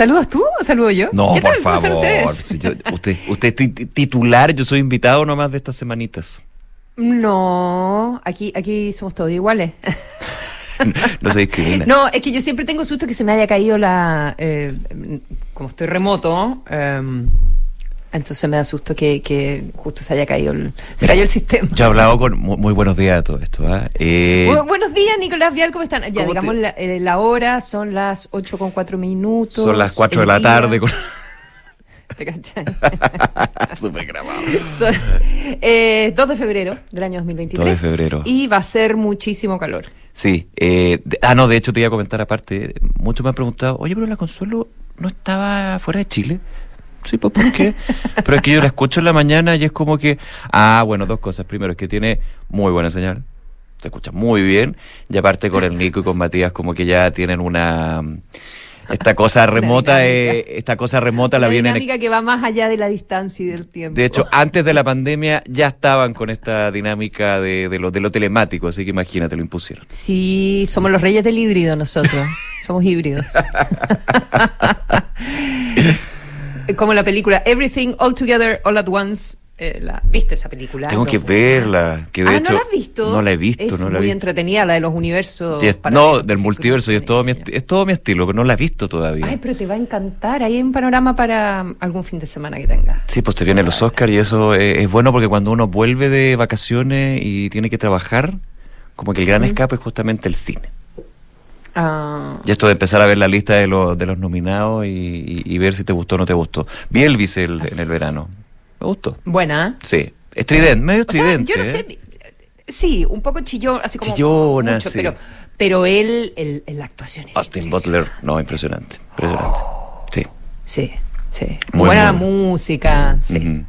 ¿Saludas tú o saludo yo? No, ¿Qué por favor. ustedes? Si yo- usted, usted es ti- titular, yo soy invitado nomás de estas semanitas. No, aquí, aquí somos todos iguales. No se discrimina. No, es que yo siempre tengo susto que se me haya caído la... eh, como estoy remoto, eh, entonces me da susto que, que justo se haya caído el, se Mira, cayó el sistema. Yo he hablado con. Muy, muy buenos días a todo esto. ¿ah? Eh, Bu- buenos días, Nicolás Vial, ¿cómo están? Ya, ¿Cómo digamos, te- la, eh, la hora son las 8 con 4 minutos. son las 4 de la día- tarde. Con... ¿Te cachai? Súper grabado. Son, eh, 2 de febrero del año 2023. 2 de febrero. Y va a ser muchísimo calor. Sí. Eh, de- ah, no, de hecho te iba a comentar aparte. Muchos me han preguntado, oye, pero la Consuelo no estaba fuera de Chile. Sí, pues ¿por qué? pero es que yo la escucho en la mañana y es como que. Ah, bueno, dos cosas. Primero, es que tiene muy buena señal. Se escucha muy bien. Y aparte con el Nico y con Matías, como que ya tienen una. Esta cosa remota, eh, esta cosa remota la Una vienen dinámica que va más allá de la distancia y del tiempo. De hecho, antes de la pandemia ya estaban con esta dinámica de, de lo, de lo telemático, así que imagínate, lo impusieron. Sí, somos los reyes del híbrido nosotros. somos híbridos. Como la película Everything All Together All at Once. Eh, la, ¿Viste esa película? Tengo No. que verla, que de ah, hecho... ¿no la has visto? No la he visto, es no la muy visto. entretenida, la de los universos. Es- no, del multiverso, y es todo, mi, es todo mi estilo, pero no la he visto todavía. Ay, pero te va a encantar. Ahí hay un panorama para um, algún fin de semana que tengas. Sí, pues se vienen los Oscars y eso es bueno porque cuando uno vuelve de vacaciones y tiene que trabajar, como que el gran escape es justamente el cine. Ah, Y esto de empezar a ver la lista de los, de los nominados y, y- y ver si te gustó o no te gustó. Vi Elvis el- en el verano. Me gustó. buena. ¿eh? Sí. Estridente, medio O sea, estridente. yo no ¿eh? sé. Sí, un poco chillón, así como. Chillona, mucho, sí. Pero, pero él, el, el- la actuación es. Austin. Butler, no, impresionante. Impresionante. Sí. Sí, sí. Muy Buena música, sí.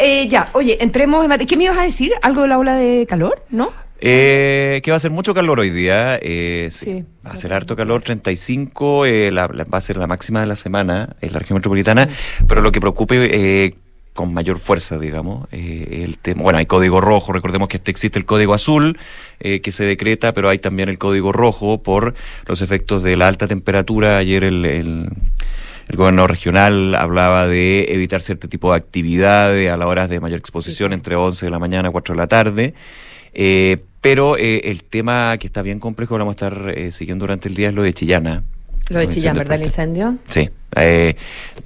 Eh, ya, oye, entremos en. ¿Qué me ibas a decir? ¿Algo de la ola de calor? ¿No? Eh, que va a ser mucho calor hoy día. Eh, sí. Sí. Va a ser harto calor, 35, eh, la- la- va a ser la máxima de la semana en la región metropolitana, pero lo que preocupe eh, con mayor fuerza, digamos, eh, el tema, bueno, hay código rojo, recordemos que este existe el código azul eh, que se decreta, pero hay también el código rojo por los efectos de la alta temperatura. Ayer el, el, el gobernador regional hablaba de evitar cierto tipo de actividades a las horas de mayor exposición, entre 11 de la mañana a 4 de la tarde. Eh, pero eh, el tema que está bien complejo, lo vamos a estar eh, siguiendo durante el día, es lo de Chillana. Lo de Chillán, ¿verdad? El incendio. Sí. Eh,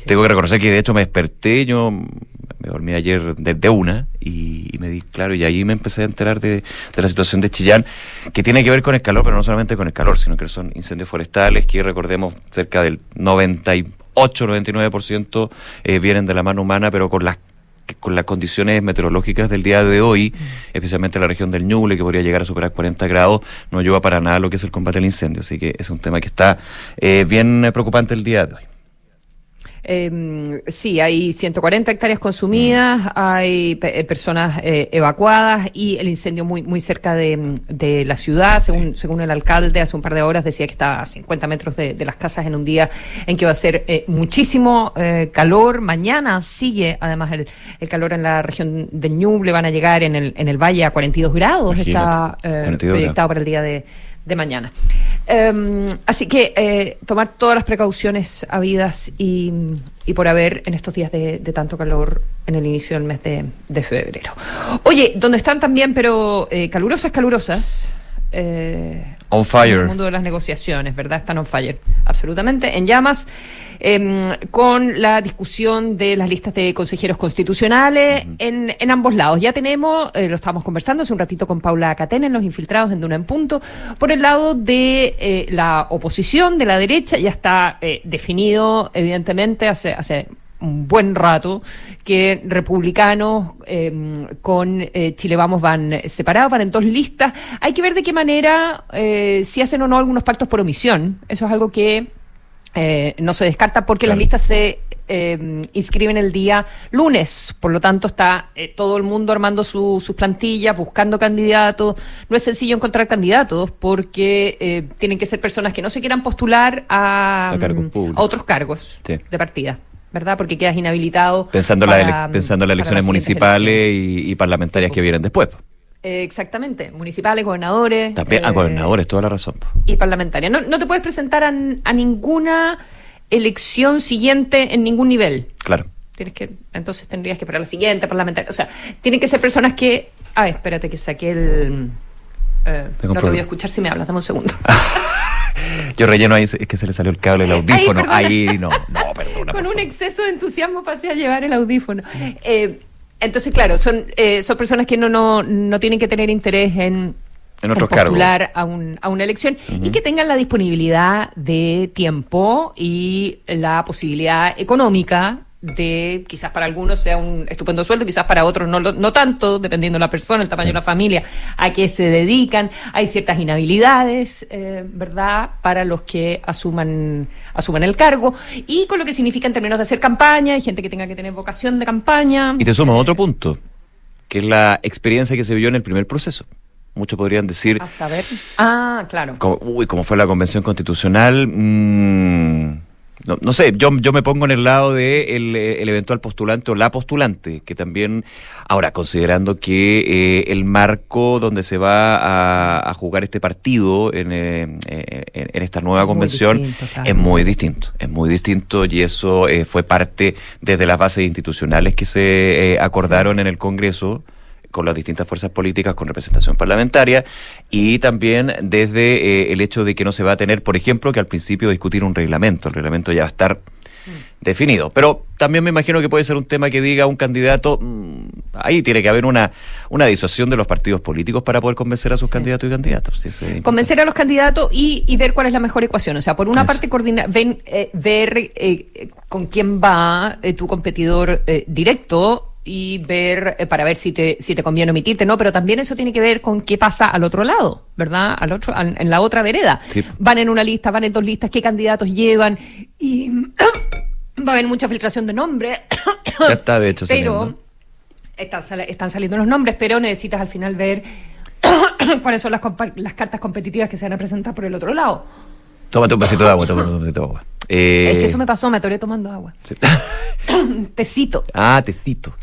Tengo que reconocer que de hecho me desperté, yo me dormí ayer desde una y, y me di claro, y ahí me empecé a enterar de, de la situación de Chillán, que tiene que ver con el calor, pero no solamente con el calor, sino que son incendios forestales que recordemos cerca del 98-99% eh, vienen de la mano humana, pero con las con las condiciones meteorológicas del día de hoy, especialmente en la región del Ñuble, que podría llegar a superar 40 grados, no ayuda para nada lo que es el combate al incendio. Así que es un tema que está eh, bien eh, preocupante el día de hoy. Eh, sí, hay 140 hectáreas consumidas, hay pe- eh, personas eh, evacuadas y el incendio muy muy cerca de, de la ciudad. Según, según el alcalde, hace un par de horas decía que está a 50 metros de, de las casas en un día en que va a ser eh, muchísimo eh, calor. Mañana sigue además el, el calor en la región de Ñuble, van a llegar en el, en el valle a 42 grados. Imagínate, Está eh, 42 proyectado para el día de, de mañana. Eh, así que eh, tomar todas las precauciones habidas y, por haber en estos días de, de tanto calor en el inicio del mes de, de febrero. Oye, donde están también, pero eh, calurosas, calurosas. Eh, On en fire. el mundo de las negociaciones, ¿verdad? Están on fire, absolutamente, en llamas, em, con la discusión de las listas de consejeros constitucionales en, en ambos lados. Ya tenemos, eh, lo estábamos conversando hace un ratito con Paula Catena en Los Infiltrados en Duna en Punto, por el lado de eh, la oposición, de la derecha, ya está eh, definido, evidentemente, hace, hace un buen rato que republicanos eh, con eh, Chile Vamos van separados, van en dos listas. Hay que ver de qué manera, eh, si hacen o no algunos pactos por omisión. Eso es algo que eh, no se descarta porque las listas se eh, inscriben el día lunes. Por lo tanto, está eh, todo el mundo armando su- sus plantillas, buscando candidatos. No es sencillo encontrar candidatos porque eh, tienen que ser personas que no se quieran postular a, A cargos mm, a otros cargos Sí. de partida. ¿Verdad? Porque quedas inhabilitado. Pensando, en las para, ele- pensando en las elecciones municipales y, y parlamentarias Sí, que vienen después. Eh, exactamente. Municipales, gobernadores. También a eh, gobernadores, toda la razón. y parlamentaria. No, no te puedes presentar a, a ninguna elección siguiente en ningún nivel. Claro. Tienes que, entonces tendrías que para la siguiente parlamentaria. O sea, tienen que ser personas que. A ver, espérate que saqué el. Eh, no te voy a escuchar si me hablas, dame un segundo. Yo relleno ahí, es que se le salió el cable del audífono. Ahí, no, no, perdona. Con un exceso de entusiasmo pasé a llevar el audífono. Eh, entonces, claro, son, eh, son personas que no, no, no tienen que tener interés en en otros postular a, un, a una elección y que tengan la disponibilidad de tiempo y la posibilidad económica de quizás para algunos sea un estupendo sueldo, quizás para otros no, no tanto, dependiendo de la persona, el tamaño de la familia, a qué se dedican. Hay ciertas inhabilidades, eh, ¿verdad?, para los que asuman, asuman el cargo y con lo que significa en términos de hacer campaña, hay gente que tenga que tener vocación de campaña. Y te sumo otro punto, que es la experiencia que se vio en el primer proceso. Muchos podrían decir. A saber. Ah, claro. Como, uy, como fue la convención constitucional. Mmm, no, sé, yo, yo me pongo en el lado de el, el, eventual postulante o la postulante, que también, ahora, considerando que eh, el marco donde se va a, a jugar este partido en, eh, en, esta nueva convención es muy distinto, es muy distinto y eso eh, fue parte desde las bases institucionales que se acordaron en el Congreso con las distintas fuerzas políticas con representación parlamentaria y también desde eh, el hecho de que no se va a tener, por ejemplo, que al principio discutir un reglamento. El reglamento ya va a estar mm. definido. Pero también me imagino que puede ser un tema que diga un candidato, mm, ahí tiene que haber una, una disuasión de los partidos políticos para poder convencer a sus candidatos y candidatas. convencer a los candidatos y, y, ver cuál es la mejor ecuación. O sea, por una parte, coordinar, ven, eh, ver eh, con quién va tu competidor directo y ver eh, para ver si te si te conviene omitirte no pero también eso tiene que ver con qué pasa al otro lado verdad al otro en la otra vereda. Van en una lista van en dos listas qué candidatos llevan y va a haber mucha filtración de nombres. Ya está de hecho pero están, están saliendo los nombres pero necesitas al final ver cuáles son las, las cartas competitivas que se van a presentar por el otro lado. Tómate un vasito de agua tómate un vasito de agua eh... Es que eso me pasó, me atoré tomando agua. tecito. Ah, tecito.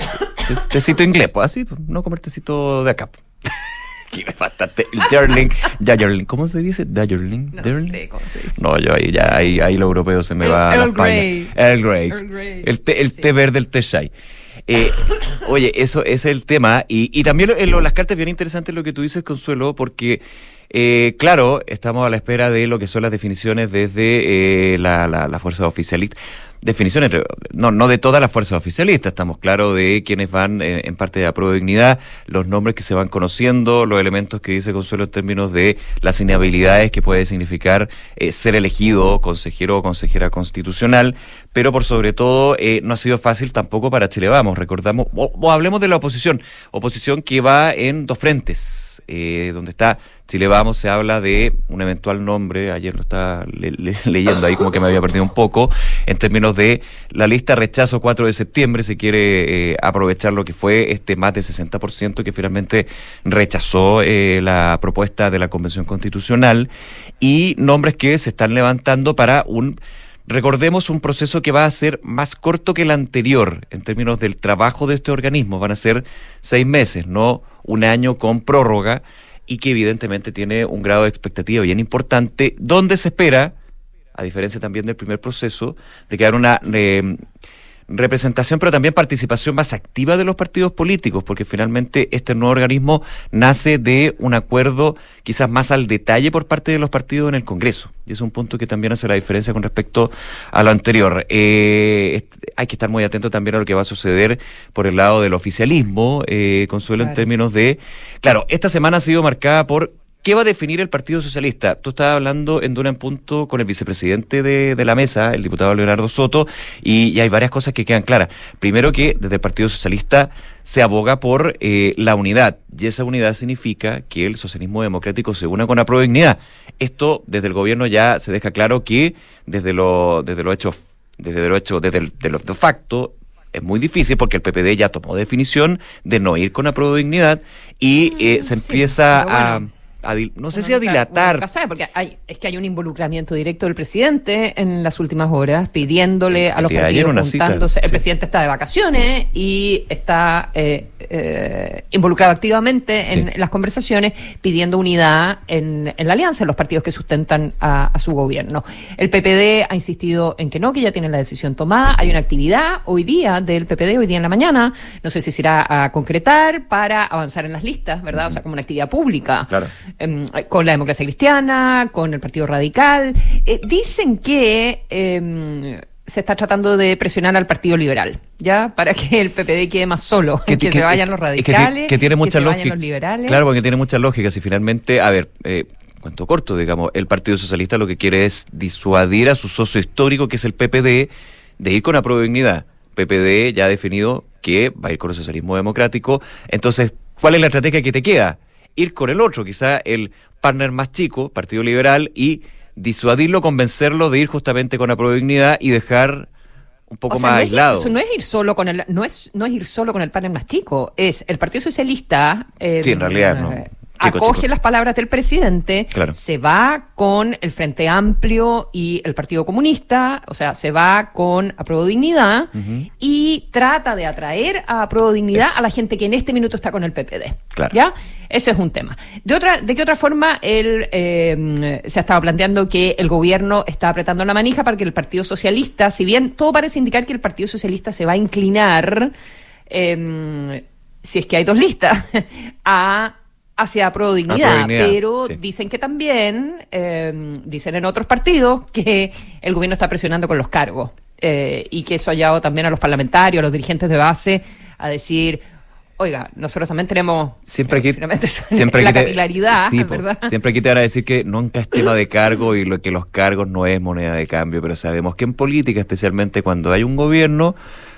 tecito inglés, pues así, pues, no comer tecito de acá. Que me faltaste. El Jarling. ¿Cómo se dice? No sé cómo se dice. No, yo ahí ya, ahí, ahí lo europeo se me va a la Grey. El Grey. El té, el té verde, el té shai. Eh, oye, eso, es el tema. Y, y también en las cartas bien interesante lo que tú dices, Consuelo, porque eh, claro, estamos a la espera de lo que son las definiciones desde eh, la, la, fuerza oficialista. Definiciones, no, no de todas las fuerzas oficialistas, estamos claros de quienes van eh, en parte de la prueba de dignidad, los nombres que se van conociendo, los elementos que dice Consuelo en términos de las inhabilidades que puede significar ser elegido consejero o consejera constitucional, pero por sobre todo no ha sido fácil tampoco para Chile Vamos. Recordamos, o hablemos de la oposición, oposición que va en dos frentes, donde está Chile Vamos se habla de un eventual nombre, ayer lo estaba leyendo ahí como que me había perdido un poco, en términos de la lista rechazo 4 de septiembre, se quiere eh, aprovechar lo que fue este más de 60% que finalmente rechazó eh, la propuesta de la Convención Constitucional y nombres que se están levantando para un Recordemos un proceso que va a ser más corto que el anterior en términos del trabajo de este organismo. Van a ser seis meses, no un año con prórroga y que evidentemente tiene un grado de expectativa bien importante, donde se espera, a diferencia también del primer proceso, de que haya una eh, representación, pero también participación más activa de los partidos políticos, porque finalmente este nuevo organismo nace de un acuerdo quizás más al detalle por parte de los partidos en el Congreso. Y es un punto que también hace la diferencia con respecto a lo anterior. Eh, hay que estar muy atento también a lo que va a suceder por el lado del oficialismo, eh, Consuelo, en términos de... Claro, esta semana ha sido marcada por ¿Qué va a definir el Partido Socialista? Tú estabas hablando en Duna en Punto con el vicepresidente de, de la mesa, el diputado Leonardo Soto, y, hay varias cosas que quedan claras. Primero que desde el Partido Socialista se aboga por eh, la unidad, y esa unidad significa que el socialismo democrático se una con la dignidad. Esto desde el gobierno ya se deja claro que desde lo, desde lo hecho, desde lo hecho, desde el, de lo de facto, es muy difícil porque el PPD ya tomó definición de no ir con la dignidad y eh, se empieza a no sé si a dilatar. porque hay, es que hay un involucramiento directo del presidente en las últimas horas, pidiéndole a los partidos juntándose. El presidente está de vacaciones y está eh, eh, involucrado activamente en, las conversaciones, pidiendo unidad en, la alianza, en los partidos que sustentan a, su gobierno. El PPD ha insistido en que no, que ya tienen la decisión tomada. Hay una actividad hoy día del PPD, hoy día en la mañana, no sé si se irá a concretar para avanzar en las listas, ¿verdad? O sea, como una actividad pública. Claro. Em, con la democracia cristiana, con el Partido Radical. Eh, dicen que em, se está tratando de presionar al Partido Liberal, ¿ya? Para que el PPD quede más solo, que, que, se vayan los radicales, que, tiene mucha lógica. los liberales. Claro, porque tiene mucha lógica. Si finalmente, a ver, eh, cuento corto, digamos, el Partido Socialista lo que quiere es disuadir a su socio histórico, que es el PPD, de ir con la dignidad. PPD ya ha definido que va a ir con el socialismo democrático. Entonces, ¿cuál es la estrategia que te queda? Ir con el otro, quizá el partner más chico, Partido Liberal, y disuadirlo, convencerlo de ir justamente con la dignidad y dejar un poco más aislado. no es ir solo con el no es no es ir solo con el panel más chico, es el Partido Socialista. Eh, sí, en realidad no. Acoge las palabras del presidente, se va con el Frente Amplio y el Partido Comunista, o sea, se va con Apruebo Dignidad y trata de atraer a Apruebo Dignidad a la gente que en este minuto está con el PPD. ¿Ya? Eso es un tema. De otra, de qué otra forma él eh, se ha estado planteando que el gobierno está apretando la manija para que el Partido Socialista, si bien todo parece indicar que el Partido Socialista se va a inclinar, eh, si es que hay dos listas, a hacia pro dignidad, pero dicen que también, eh, dicen en otros partidos, que el gobierno está presionando con los cargos eh, y que eso ha llevado también a los parlamentarios, a los dirigentes de base, a decir, oiga, nosotros también tenemos siempre aquí, siempre la capilaridad, ¿verdad? Siempre aquí te van a decir que nunca es tema de cargo y lo que los cargos no es moneda de cambio, pero sabemos que en política, especialmente cuando hay un gobierno,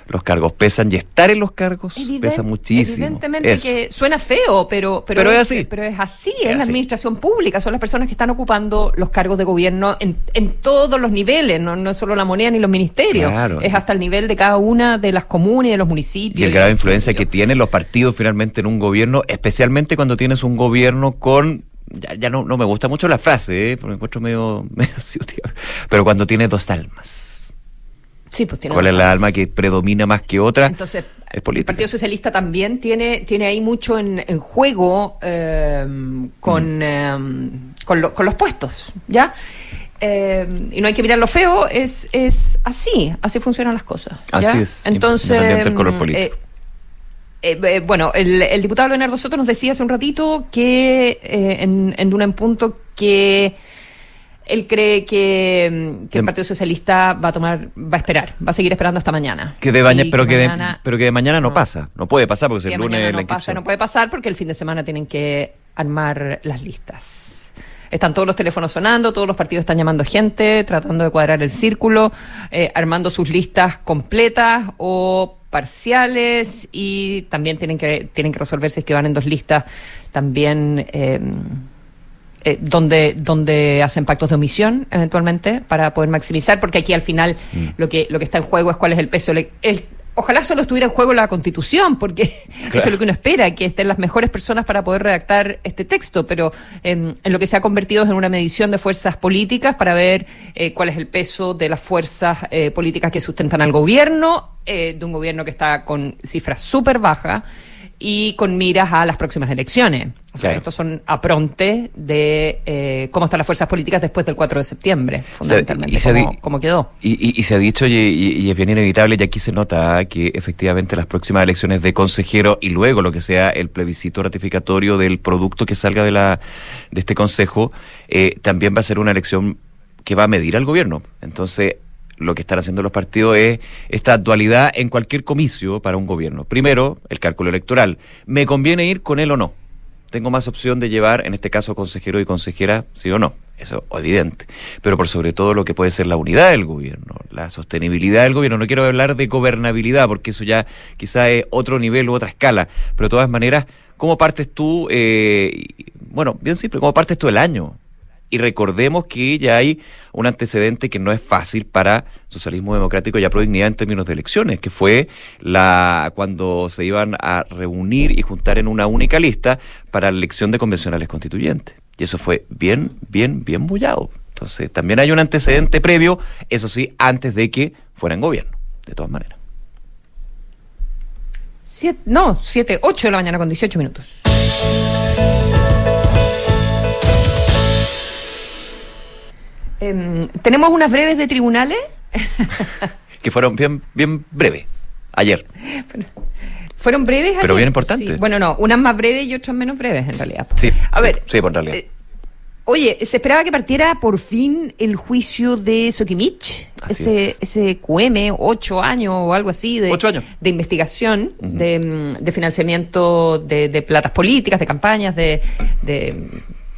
los cargos pesan y estar en los cargos pesa muchísimo. Evidentemente que suena feo, pero, pero, es, así. Pero es así, es, la administración pública, son las personas que están ocupando los cargos de gobierno en, en todos los niveles, no, no es solo la moneda ni los ministerios, es hasta el nivel de cada una de las comunas y de los municipios. Y el grado de influencia que tienen los partidos finalmente en un gobierno, especialmente cuando tienes un gobierno con ya, no, no me gusta mucho la frase, ¿eh? porque me encuentro medio, medio pero cuando tiene dos almas. Pues ¿Cuál es la alma que predomina más que otra? Entonces, el Partido Socialista también tiene, tiene ahí mucho en, juego eh, con, mm. eh, con, los puestos, ¿ya? Eh, y no hay que mirar lo feo, es, es así, así funcionan las cosas. Así es. Entonces, bueno, el, diputado Leonardo Soto nos decía hace un ratito que en, en Duna en Punto que él cree que, mm, el Partido Socialista va a tomar, va a esperar, va a seguir esperando hasta mañana. Que de pero, que, de, pero que de mañana no, pasa, no puede pasar porque es el lunes no pasa, no puede pasar porque el fin de semana tienen que armar las listas. Están todos los teléfonos sonando, todos los partidos están llamando gente, tratando de cuadrar el círculo, eh, armando sus listas completas o parciales y también tienen que tienen que resolver si es que van en dos listas también eh, eh, donde, donde hacen pactos de omisión eventualmente para poder maximizar, porque aquí al final mm. lo, que, lo que está en juego es cuál es el peso. ojalá solo estuviera en juego la constitución, porque eso es lo que uno espera, que estén las mejores personas para poder redactar este texto, pero em, en lo que se ha convertido es en una medición de fuerzas políticas para ver eh, cuál es el peso de las fuerzas eh, políticas que sustentan al gobierno, de un gobierno que está con cifras súper bajas y con miras a las próximas elecciones. O sea, estos son aprontes de eh, cómo están las fuerzas políticas después del 4 de septiembre, fundamentalmente, cómo, quedó. Y, se ha dicho, y, es bien inevitable, y aquí se nota que efectivamente las próximas elecciones de consejero y luego lo que sea el plebiscito ratificatorio del producto que salga de, la, de este consejo, eh, también va a ser una elección que va a medir al gobierno. Entonces, lo que están haciendo los partidos es esta dualidad en cualquier comicio para un gobierno. Primero, el cálculo electoral. ¿Me conviene ir con él o no? Tengo más opción de llevar, en este caso, consejero y consejera, sí o no. Eso es evidente. Pero por sobre todo lo que puede ser la unidad del gobierno, la sostenibilidad del gobierno. No quiero hablar de gobernabilidad, porque eso ya quizá es otro nivel u otra escala. Pero de todas maneras, ¿cómo partes tú? Eh, bueno, bien simple, ¿cómo partes tú el año? Y recordemos que ya hay un antecedente que no es fácil para socialismo democrático y dignidad en términos de elecciones, que fue la cuando se iban a reunir y juntar en una única lista para la elección de convencionales constituyentes. Y eso fue bien, bien, bien bullado. Entonces, también hay un antecedente previo, eso sí, antes de que fuera en gobierno, de todas maneras. no, 7, 8 de la mañana con 18 minutos. Em, Tenemos unas breves de tribunales. que fueron bien, bien breves, ayer. fueron breves. Pero bien importantes. Bueno, no, unas más breves y otras menos breves en realidad. Sí, a ver. Sí, por realidad. Eh, oye, se esperaba que partiera por fin el juicio de Sokimich, ese, ese QM, ocho años o algo así de, de investigación, de, de, financiamiento de, de, platas políticas, de campañas, de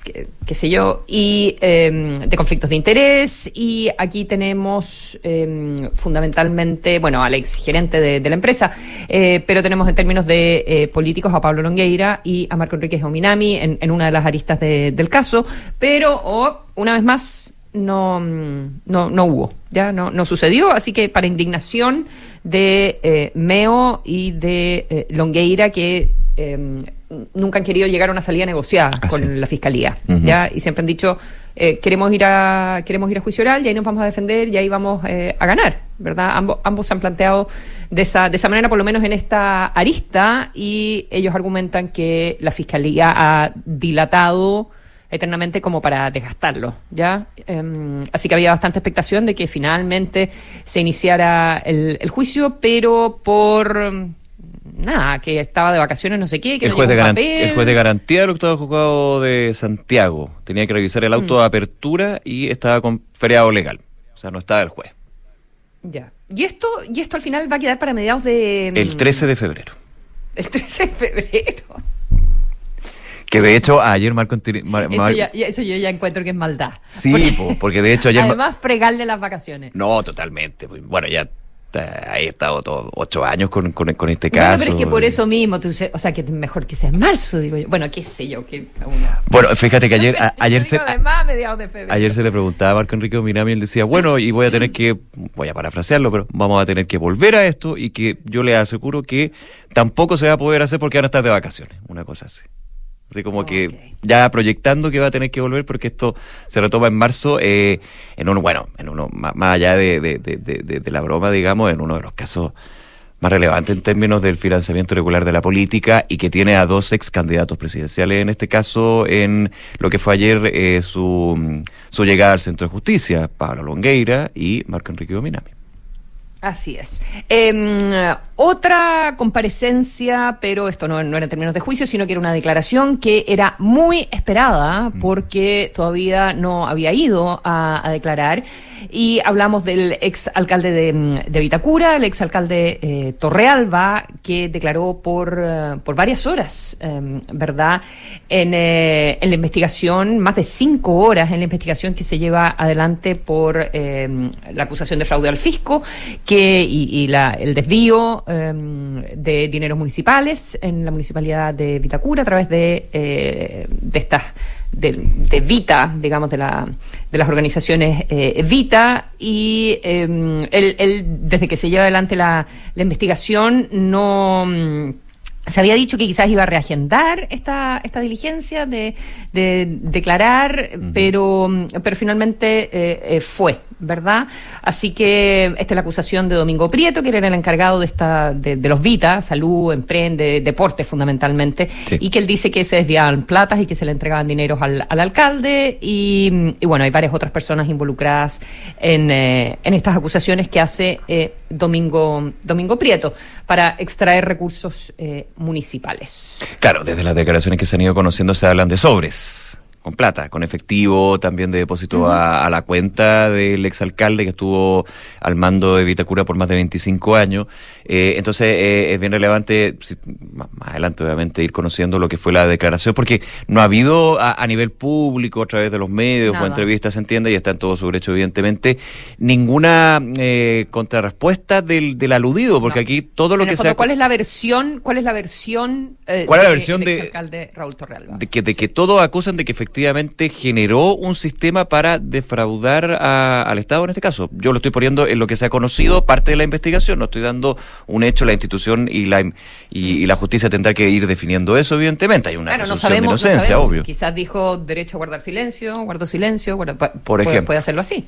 qué, sé yo, y em, de conflictos de interés. Y aquí tenemos em, fundamentalmente, bueno, al ex gerente de, la empresa, eh, pero tenemos en términos de eh, políticos a Pablo Longueira y a Marco Enrique Ominami en, en una de las aristas del caso, pero oh, una vez más no, no, no hubo, ya no, no sucedió, así que para indignación de eh, Meo y de Longueira, que em, nunca han querido llegar a una salida negociada con la fiscalía, ¿ya? Y siempre han dicho, eh, queremos ir a queremos ir a juicio oral y ahí nos vamos a defender y ahí vamos eh, a ganar, ¿verdad? Ambos, ambos se han planteado de esa, de esa manera, por lo menos en esta arista, y ellos argumentan que la fiscalía ha dilatado eternamente como para desgastarlo, ¿ya? Em, así que había bastante expectación de que finalmente se iniciara el, el juicio, pero por nada, que estaba de vacaciones, no sé qué, que el, juez, de el juez de garantía del octavo juzgado de Santiago tenía que revisar el auto mm. de apertura y estaba con feriado legal. O sea, no estaba el juez. Ya. ¿Y esto, y esto al final va a quedar para mediados de. El 13 de febrero. El 13 de febrero. Que de hecho ayer Marco... eso, ya, eso, yo ya encuentro que es maldad. Sí, porque, de hecho ayer... Además, fregarle las vacaciones. No, totalmente. Bueno, ya he estado todo, ocho años con, con, este caso. pero es que por eso mismo, tú, o sea, que mejor que sea en marzo, digo yo. Bueno, qué sé yo. Que Bueno, fíjate que ayer, ayer, se, ayer se le preguntaba a Marco Enrique Minami y él decía, bueno, y voy a tener que, voy a parafrasearlo, pero vamos a tener que volver a esto y que yo le aseguro que tampoco se va a poder hacer porque van a estar de vacaciones, una cosa así. Así como que ya proyectando que va a tener que volver porque esto se retoma en marzo, eh, en uno, bueno, en uno, más, allá de, de, de, de, la broma, digamos, en uno de los casos más relevantes en términos del financiamiento regular de la política y que tiene a dos ex candidatos presidenciales, en este caso, en lo que fue ayer eh, su, su llegada al Centro de Justicia, Pablo Longueira y Marco Enrique Dominami. Así es. Em, otra comparecencia, pero esto no, era en términos de juicio, sino que era una declaración que era muy esperada mm. porque todavía no había ido a declarar y hablamos del ex alcalde de, Vitacura, el ex alcalde eh, Torrealba, que declaró por, eh, por varias horas, em, ¿verdad?, eh, en, la investigación, más de cinco horas en la investigación que se lleva adelante por la acusación de fraude al fisco que, y, la, el desvío de dineros municipales en la municipalidad de Vitacura a través de, de estas de, Vita, digamos, de, la, de las organizaciones eh, Vita, y eh, él, desde que se lleva adelante la, la investigación, no se había dicho que quizás iba a reagendar esta, esta diligencia de, de declarar, pero, pero finalmente eh, eh, fue, ¿verdad? Así que esta es la acusación de Domingo Prieto, que era el encargado de, esta, de, los Vita, salud, emprende, deporte fundamentalmente, y que él dice que se desviaban platas y que se le entregaban dineros al, al alcalde, y, y, bueno, hay varias otras personas involucradas en, eh, en estas acusaciones que hace Domingo, Domingo Prieto para extraer recursos municipales. Claro, desde las declaraciones que se han ido conociendo se hablan de sobres con plata, con efectivo, también de depósito a, la cuenta del exalcalde que estuvo al mando de Vitacura por más de 25 años. Eh, entonces eh, es bien relevante, más, adelante obviamente, ir conociendo lo que fue la declaración, porque no ha habido a, nivel público, a través de los medios o entrevistas, se entiende, y está en todo su derecho, evidentemente, ninguna eh, contrarrespuesta del, del aludido, porque aquí todo lo que sea... ¿Cuál es la versión? ¿Cuál es la versión? ¿Cuál es la versión de, Raúl Torrealba? De que, de que todos acusan de que efectivamente efectivamente generó un sistema para defraudar al Estado en este caso. Yo lo estoy poniendo en lo que se ha conocido, parte de la investigación, no estoy dando un hecho, la institución y la, y, la justicia tendrá que ir definiendo eso, evidentemente. Hay una no de inocencia, obvio. Quizás dijo derecho a guardar silencio, guardó silencio, por ejemplo. Puede, hacerlo así.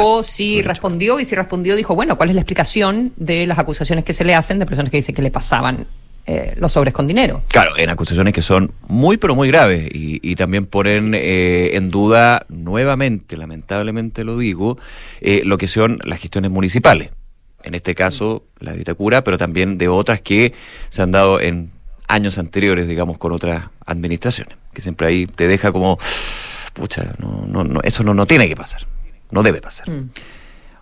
o si respondió, y si respondió, dijo, bueno, ¿cuál es la explicación de las acusaciones que se le hacen de personas que dicen que le pasaban eh, los sobres con dinero. Claro, en acusaciones que son muy, pero muy graves y, también ponen eh, en duda nuevamente, lamentablemente lo digo, eh, lo que son las gestiones municipales. En este caso, la de Vitacura, pero también de otras que se han dado en años anteriores, digamos, con otras administraciones, que siempre ahí te deja como, pucha, no, no, no eso no, no tiene que pasar, no debe pasar. Mm.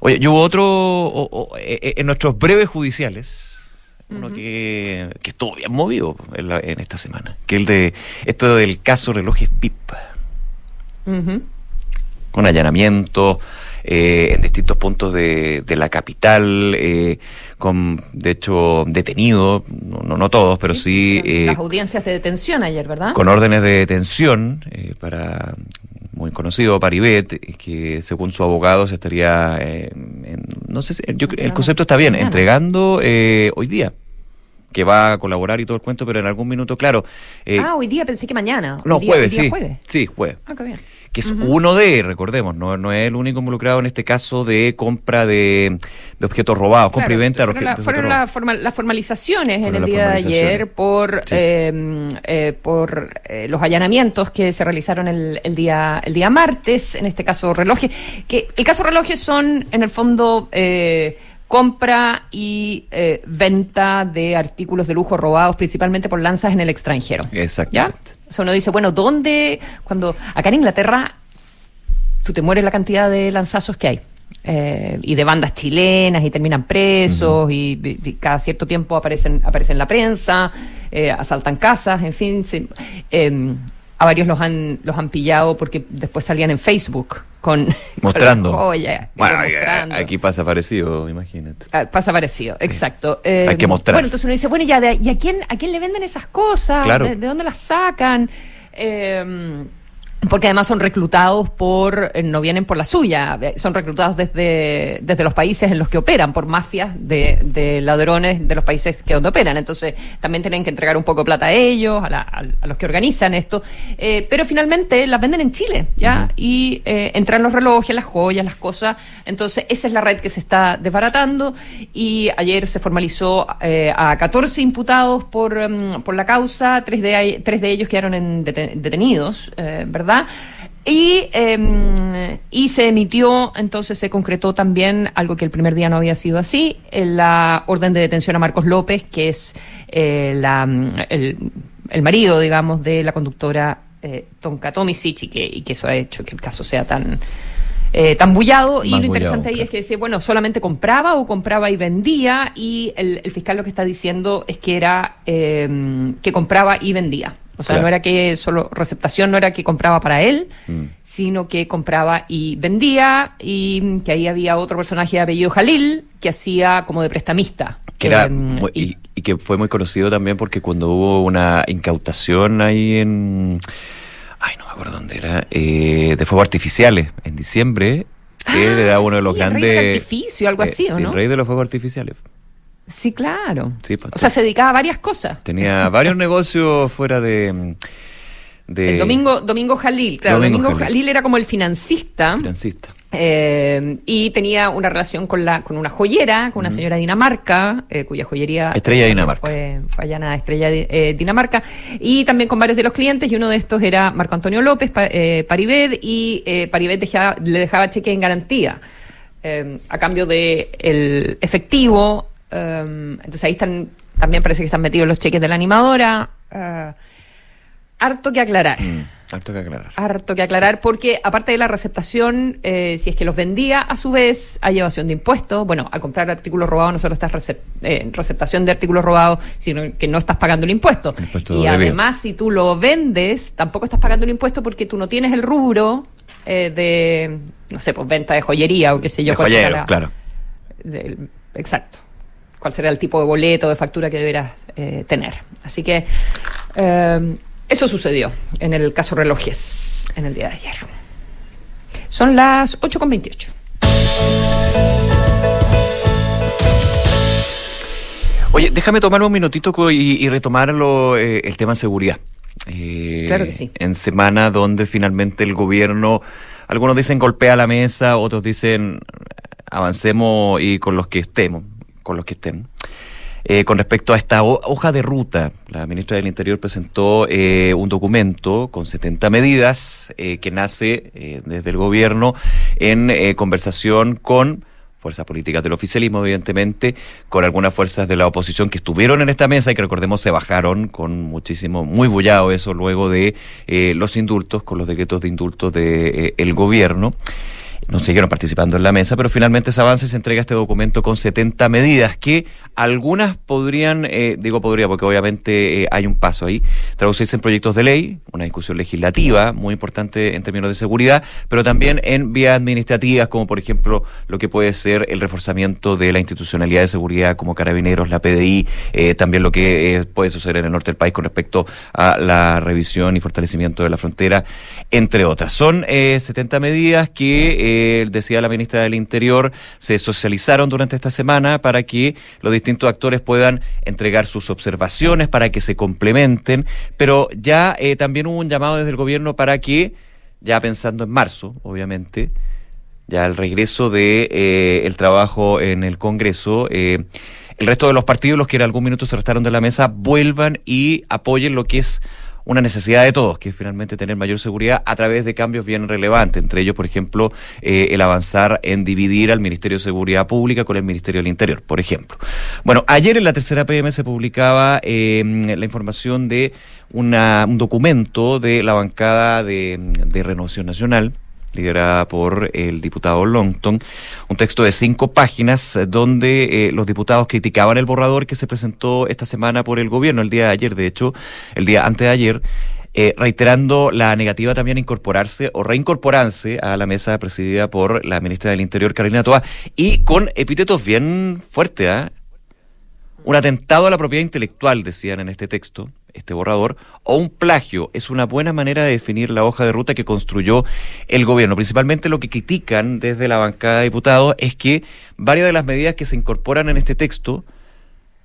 Oye, y hubo otro, en nuestros breves judiciales, uno que, que, estuvo bien movido en, esta semana, que el de esto del caso relojes PIP. Con allanamiento eh, en distintos puntos de, de la capital, eh, con, de hecho, detenidos, no, no todos, pero sí... Eh, las audiencias de detención ayer, ¿verdad? Con órdenes de detención para muy conocido, Paribet, que según su abogado se estaría, eh, no sé si, el concepto está bien, entregando hoy día que va a colaborar y todo el cuento, pero en algún minuto, claro. Eh, ah, hoy día pensé que mañana. no, jueves, sí. Sí, jueves. Ah, qué bien. Que es uno de, recordemos, no, no es el único involucrado en este caso de compra de, objetos robados, compra y venta de objetos, Fueron las formalizaciones en el día de ayer por, em, eh, por eh, los allanamientos que se realizaron el, el, día, el día martes, en este caso relojes, que el caso relojes son en el fondo... Eh, compra y eh, venta de artículos de lujo robados principalmente por lanzas en el extranjero. Exacto. ¿Ya? O sea, uno dice, bueno, ¿dónde? Cuando acá en Inglaterra tú te mueres la cantidad de lanzazos que hay. Eh, y de bandas chilenas y terminan presos y, cada cierto tiempo aparecen aparecen en la prensa, eh, asaltan casas, en fin. Em, a varios los han, los han pillado porque después salían en Facebook con mostrando. bueno, aquí pasa parecido, imagínate. Ah, pasa parecido, exacto. Hay que eh, mostrar. Bueno, entonces uno dice, bueno, ya, ¿y a quién, a quién le venden esas cosas? ¿De, dónde las sacan? Eh, porque además son reclutados por, eh, no vienen por la suya, eh, son reclutados desde, desde los países en los que operan, por mafias de, de ladrones de los países que donde operan. Entonces, también tienen que entregar un poco de plata a ellos, a, a, los que organizan esto. Eh, pero finalmente las venden en Chile, ¿ya? Y entran los relojes, las joyas, las cosas. Entonces, esa es la red que se está desbaratando. Y ayer se formalizó a 14 imputados por, mm, por la causa, tres de, tres de ellos quedaron en detenidos, ¿verdad? Y, em, y se emitió, entonces se concretó también algo que el primer día no había sido así, la orden de detención a Marcos López, que es eh, la, el, marido, digamos, de la conductora eh, Tonka Tomisic y que, y que eso ha hecho que el caso sea tan, eh, tan bullado. y lo interesante ahí es que dice, bueno, solamente compraba o compraba y vendía, y el, el fiscal lo que está diciendo es que era em, que compraba y vendía. O sea, no era que solo receptación, no era que compraba para él, mm. sino que compraba y vendía, y que ahí había otro personaje de apellido Jalil que hacía como de prestamista. Que era y, que fue muy conocido también porque cuando hubo una incautación ahí en. Ay, no me acuerdo dónde era. Eh, de fuegos artificiales en diciembre. que ah, era uno de los grandes. El rey artificio, algo así, ¿o no? El rey de los fuegos artificiales. Sí, claro. Pues, o sea, se dedicaba a varias cosas. Tenía varios negocios fuera de... de... Domingo, Domingo Jalil, claro. Domingo, Jalil. era como el financista. Financista. Eh, y tenía una relación con la con una joyera, con una señora de Dinamarca, eh, cuya joyería Estrella Dinamarca. Fue, fue allá Estrella eh, Dinamarca, y también con varios de los clientes, y uno de estos era Marco Antonio López, Paribet, y Paribet le dejaba cheque en garantía. a cambio de el efectivo Em, entonces ahí están, también parece que están metidos los cheques de la animadora. Eh, harto que aclarar. Mm, harto que aclarar. Harto que aclarar, porque aparte de la receptación, eh, si es que los vendía, a su vez hay evasión de impuestos. Bueno, al comprar artículos robados no solo estás en eh, receptación de artículos robados, sino que no estás pagando el impuesto. y además, si tú lo vendes, tampoco estás pagando el impuesto porque tú no tienes el rubro de, no sé, pues venta de joyería o qué sé yo. De joyero, claro. exacto cuál será el tipo de boleto, de factura que deberás eh, tener. Así que, eh, Eso sucedió en el caso relojes en el día de ayer. Son las 8.28. Oye, déjame tomar un minutito y, y retomarlo eh, el tema de seguridad. Claro que sí. En semana donde finalmente el gobierno, algunos dicen golpea la mesa, otros dicen avancemos y con los que estemos, con los que estén. Eh, con respecto a esta hoja de ruta, la ministra del Interior presentó eh, un documento con 70 medidas eh, que nace desde el gobierno en conversación con fuerzas políticas del oficialismo, evidentemente, con algunas fuerzas de la oposición que estuvieron en esta mesa y que recordemos se bajaron con muchísimo, muy bullado eso luego de los indultos, con los decretos de indultos del el gobierno no siguieron participando en la mesa, pero finalmente ese avance se entrega este documento con 70 medidas que algunas podrían, eh, digo podría porque obviamente eh, hay un paso ahí, traducirse en proyectos de ley, una discusión legislativa muy importante en términos de seguridad, pero también en vías administrativas como por ejemplo lo que puede ser el reforzamiento de la institucionalidad de seguridad como carabineros, la PDI, eh, también lo que puede suceder en el norte del país con respecto a la revisión y fortalecimiento de la frontera, entre otras. Son 70 medidas que decía la ministra del Interior, se socializaron durante esta semana para que los distintos actores puedan entregar sus observaciones, para que se complementen, pero ya eh, también hubo un llamado desde el gobierno para que, ya pensando en marzo, obviamente, ya el regreso de eh, el trabajo en el Congreso, eh, el resto de los partidos, los que en algún minuto se restaron de la mesa, vuelvan y apoyen lo que es una necesidad de todos, que es finalmente tener mayor seguridad a través de cambios bien relevantes, entre ellos, por ejemplo, eh, el avanzar en dividir al Ministerio de Seguridad Pública con el Ministerio del Interior, por ejemplo. Bueno, ayer en la tercera PM se publicaba em, la información de una, un documento de la bancada de, de Renovación Nacional, liderada por el diputado Longton, un texto de cinco páginas donde eh, los diputados criticaban el borrador que se presentó esta semana por el gobierno, el día de ayer, de hecho, el día antes de ayer, eh, reiterando la negativa también a incorporarse o reincorporarse a la mesa presidida por la ministra del Interior, Carolina Toa, y con epítetos bien fuertes, ¿ah? Un atentado a la propiedad intelectual, decían en este texto, este borrador, o un plagio. Es una buena manera de definir la hoja de ruta que construyó el gobierno. Principalmente lo que critican desde la bancada de diputados es que varias de las medidas que se incorporan en este texto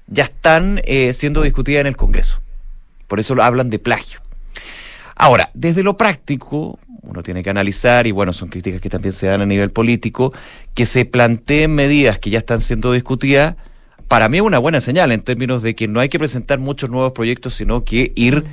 ya están eh, siendo discutidas en el Congreso. Por eso hablan de plagio. Ahora, desde lo práctico, uno tiene que analizar, y bueno, son críticas que también se dan a nivel político, que se planteen medidas que ya están siendo discutidas para mí es una buena señal en términos de que no hay que presentar muchos nuevos proyectos, sino que ir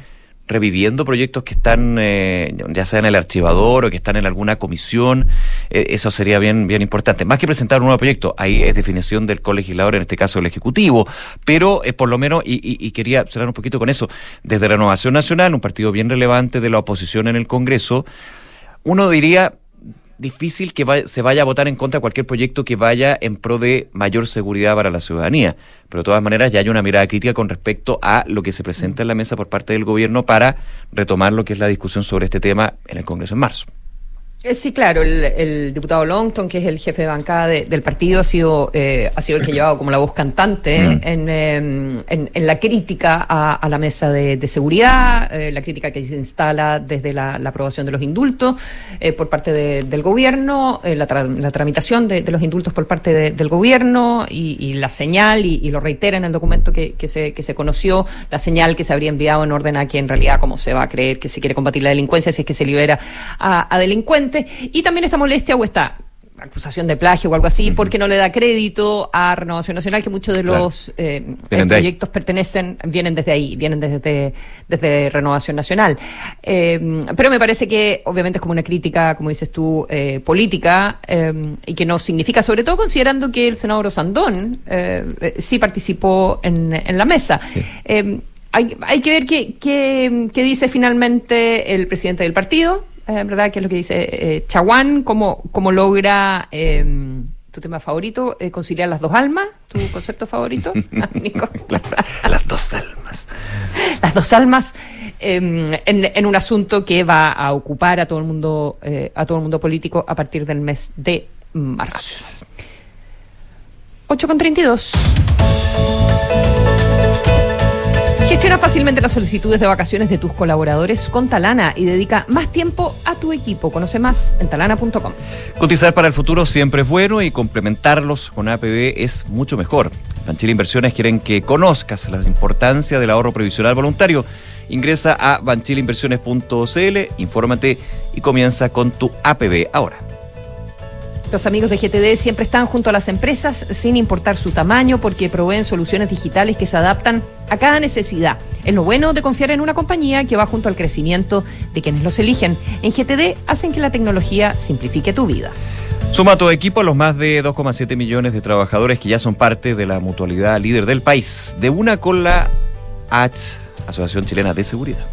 reviviendo proyectos que están eh, ya sea en el archivador o que están en alguna comisión, eh, eso sería bien, bien importante. Más que presentar un nuevo proyecto, ahí es definición del colegislador, en este caso el Ejecutivo, pero eh, por lo menos, y, y, quería cerrar un poquito con eso, desde Renovación Nacional, un partido bien relevante de la oposición en el Congreso, uno diría, difícil que se vaya a votar en contra de cualquier proyecto que vaya en pro de mayor seguridad para la ciudadanía. Pero de todas maneras ya hay una mirada crítica con respecto a lo que se presenta en la mesa por parte del gobierno para retomar lo que es la discusión sobre este tema en el Congreso en marzo. Eh, sí, claro, el, diputado Longton, que es el jefe de bancada del partido, ha sido, eh, ha sido el que ha llevado como la voz cantante mm. em, en, la crítica a, la mesa de, seguridad, eh, la crítica que se instala desde la, aprobación de los indultos por parte del gobierno, la, tramitación de, los indultos por parte del gobierno y, la señal, y, lo reitera en el documento que, se, que se conoció, la señal que se habría enviado en orden a que en realidad, como se va a creer que se quiere combatir la delincuencia, si es que se libera a delincuentes y también esta molestia o esta acusación de plagio o algo así, porque no le da crédito a Renovación Nacional, que muchos de los eh, proyectos pertenecen, vienen desde ahí, vienen desde, desde Renovación Nacional. Eh, pero me parece que obviamente es como una crítica, como dices tú, eh, política, y que no significa, sobre todo considerando que el senador Osandón sí participó en, en la mesa. Hay, hay, que ver qué, qué, qué dice finalmente el presidente del partido, eh, ¿verdad? Que es lo que dice eh, Chaguán, cómo, cómo logra em, tu tema favorito, eh, conciliar las dos almas, tu concepto favorito, las dos almas. Las dos almas em, en, en, un asunto que va a ocupar a todo el mundo, a todo el mundo político a partir del mes de marzo. 8 con 32. Gestiona fácilmente las solicitudes de vacaciones de tus colaboradores con Talana y dedica más tiempo a tu equipo. Conoce más en talana.com. Cotizar para el futuro siempre es bueno y complementarlos con APB es mucho mejor. Banchile Inversiones quieren que conozcas la importancia del ahorro previsional voluntario. Ingresa a banchileinversiones.cl, infórmate y comienza con tu APB ahora. Los amigos de GTD siempre están junto a las empresas sin importar su tamaño porque proveen soluciones digitales que se adaptan a cada necesidad. Es lo bueno de confiar en una compañía que va junto al crecimiento de quienes los eligen. En GTD hacen que la tecnología simplifique tu vida. Suma tu equipo a los más de 2,7 millones de trabajadores que ya son parte de la mutualidad líder del país, de una con la H, Asociación Chilena de Seguridad.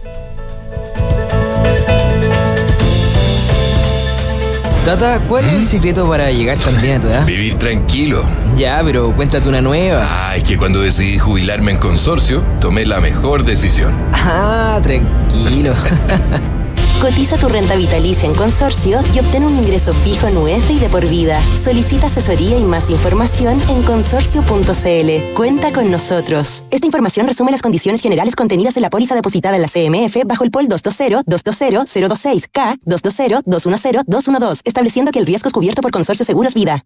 Tata, ¿cuál es el secreto para llegar también a tu edad? Vivir tranquilo. Ya, pero cuéntate una nueva. Ay, que cuando decidí jubilarme en consorcio, tomé la mejor decisión. Ah, tranquilo. Cotiza tu renta vitalicia en consorcio y obtén un ingreso fijo en UEF y de por vida. Solicita asesoría y más información en consorcio.cl. Cuenta con nosotros. Esta información resume las condiciones generales contenidas en la póliza depositada en la CMF bajo el POL 220-220-026K 220-210-212, estableciendo que el riesgo es cubierto por Consorcio Seguros Vida.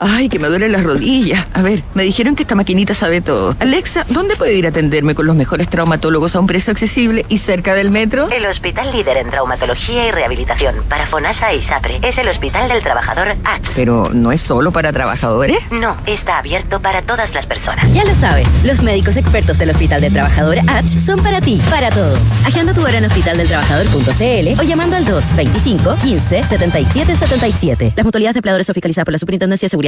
Ay, que me duelen las rodillas. A ver, me dijeron que esta maquinita sabe todo. Alexa, ¿dónde puedo ir a atenderme con los mejores traumatólogos a un precio accesible y cerca del metro? El Hospital Líder en Traumatología y Rehabilitación para Fonasa y SAPRE es el Hospital del Trabajador ATS. ¿Pero no es solo para trabajadores? No, está abierto para todas las personas. Ya lo sabes, los médicos expertos del Hospital del Trabajador ATS son para ti, para todos. Agenda tu hora en hospitaldeltrabajador.cl o llamando al 225 15 77 77. Las mutualidades de empleadores son fiscalizadas por la Superintendencia de Seguridad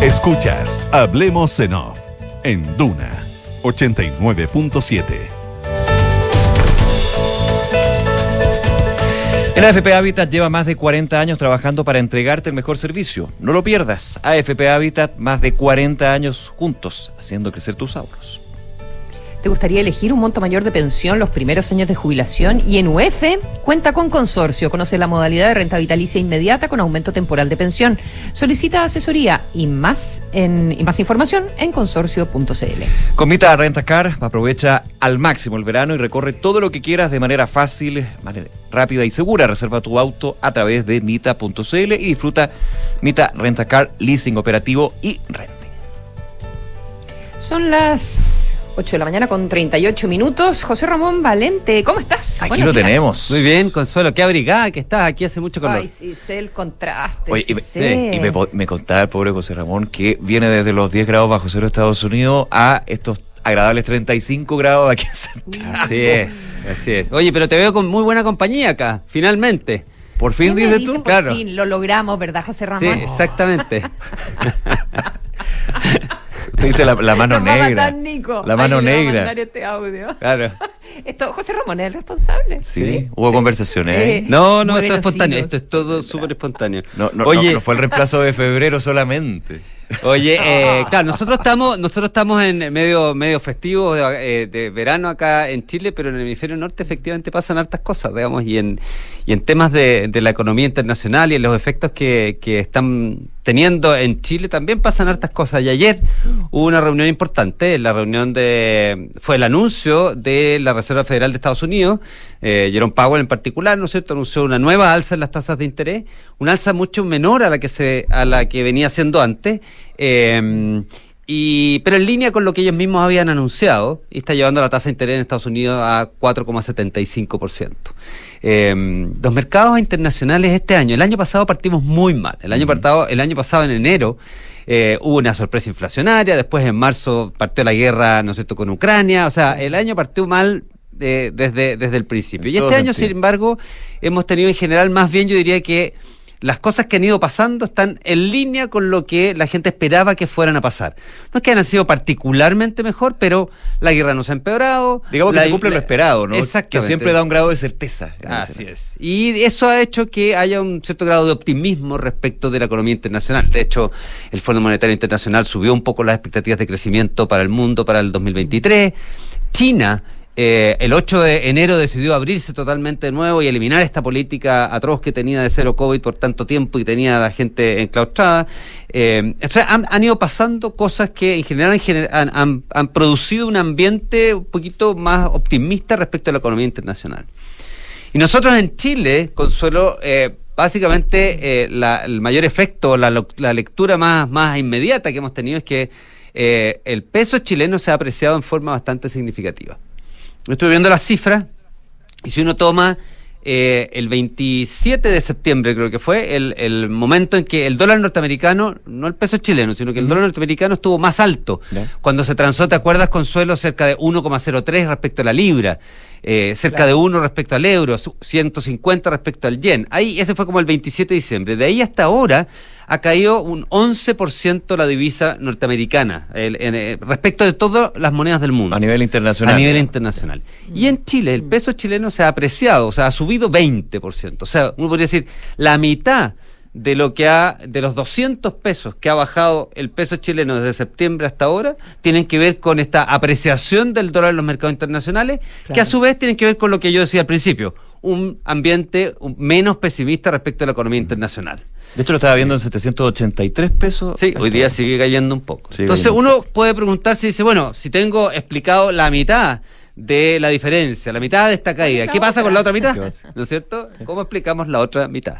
Escuchas Hablemos en Off en Duna 89.7. El AFP Habitat lleva más de 40 años trabajando para entregarte el mejor servicio. No lo pierdas. AFP Habitat, más de 40 años juntos, haciendo crecer tus ahorros. ¿Te gustaría elegir un monto mayor de pensión los primeros años de jubilación? Y en UF cuenta con consorcio. Conoce la modalidad de renta vitalicia inmediata con aumento temporal de pensión. Solicita asesoría y más, en, y más información en consorcio.cl. Con Mita Rentacar aprovecha al máximo el verano y recorre todo lo que quieras de manera fácil, manera rápida y segura. Reserva tu auto a través de mita.cl y disfruta Mita Rentacar Leasing Operativo y Renting. Son las 8 de la mañana con 38 minutos. José Ramón Valente, ¿cómo estás? Aquí Buenos lo días. tenemos. Muy bien, Consuelo, qué abrigada que estás. Aquí hace mucho calor. Ay, sí, sé el contraste. Oye, sí y, me, sé. y me po- me contaba el pobre José Ramón que viene desde los 10 grados bajo cero de Estados Unidos a estos agradables 35 grados aquí en Santiago. Así es, así es. Oye, pero te veo con muy buena compañía acá, finalmente. Por ¿Qué fin dices dice tú. por fin? Lo logramos, ¿verdad, José Sí, Ramón? exactamente. Dice la, la mano Nos va a negra. matar Nico. La mano Ay, negra. mandar este audio. Claro. Esto, José Ramón es el responsable. Sí, hubo conversaciones. ¿eh? No, no, esto es espontáneo. Esto es todo súper espontáneo. No, no, Oye, no, no fue el reemplazo de febrero solamente. Oye, eh, claro, nosotros estamos, nosotros estamos en medio, medio festivo de, eh, de verano acá en Chile, pero en el hemisferio norte efectivamente pasan hartas cosas, digamos, y en, y en temas de, de la economía internacional y en los efectos que, que están teniendo en Chile también pasan hartas cosas. Y ayer hubo una reunión importante, la reunión de, fue el anuncio de la Reserva Federal de Estados Unidos, eh, Jerome Powell en particular, ¿no es cierto?, anunció una nueva alza en las tasas de interés, una alza mucho menor a la que se, a la que venía siendo antes, eh, y, pero en línea con lo que ellos mismos habían anunciado, y está llevando la tasa de interés en Estados Unidos a 4,75%. Eh, los mercados internacionales este año, el año pasado partimos muy mal. El año, pasado, el año pasado, en enero, eh, hubo una sorpresa inflacionaria, después en marzo partió la guerra, ¿no es cierto?, con Ucrania. O sea, el año partió mal eh, desde, desde el principio. En Y este año, sentido. sin embargo, hemos tenido en general más bien, yo diría que las cosas que han ido pasando están en línea con lo que la gente esperaba que fueran a pasar. No es que hayan sido particularmente mejor, pero la guerra no se ha empeorado. Digamos que La- se cumple lo esperado, ¿no? Que Exactamente. siempre da un grado de certeza. Así es. Y eso ha hecho que haya un cierto grado de optimismo respecto de la economía internacional. De hecho, el Fondo Monetario Internacional subió un poco las expectativas de crecimiento para el mundo para el 2023. China. Eh, el 8 de enero decidió abrirse totalmente de nuevo y eliminar esta política atroz que tenía de cero COVID por tanto tiempo y tenía a la gente enclaustrada. Eh, o sea, han, ido pasando cosas que en general han, han- han- producido un ambiente un poquito más optimista respecto a la economía internacional. Y nosotros en Chile, Consuelo, eh, básicamente eh, el mayor efecto, la, lectura más, inmediata que hemos tenido es que el peso chileno se ha apreciado en forma bastante significativa. Estuve viendo las cifras y si uno toma eh, el 27 de septiembre, creo que fue, el, el momento en que el dólar norteamericano, no el peso chileno, sino que el dólar norteamericano estuvo más alto. Cuando se transó, ¿te acuerdas, Consuelo? Cerca de 1,03 respecto a la libra, eh, cerca de 1 respecto al euro, su- 150 respecto al yen. Ahí, ese fue como el 27 de diciembre. De ahí hasta ahora ha caído un 11% la divisa norteamericana el- en, eh, respecto de todas las monedas del mundo. A nivel internacional. A nivel internacional. Y en Chile, el peso chileno se ha apreciado, o sea, ha subido 20%. O sea, uno podría decir, la mitad de lo que ha, de los 200 pesos que ha bajado el peso chileno desde septiembre hasta ahora, tienen que ver con esta apreciación del dólar en los mercados internacionales, que a su vez tienen que ver con lo que yo decía al principio, un ambiente menos pesimista respecto a la economía internacional. De hecho, lo estaba viendo en 783 pesos. Sí, hoy día sigue cayendo un poco. Sigue Entonces cayendo. uno puede preguntarse, dice, bueno, si tengo explicado la mitad de la diferencia, la mitad de esta caída, ¿qué pasa con la otra mitad? ¿No es cierto? ¿Cómo explicamos la otra mitad?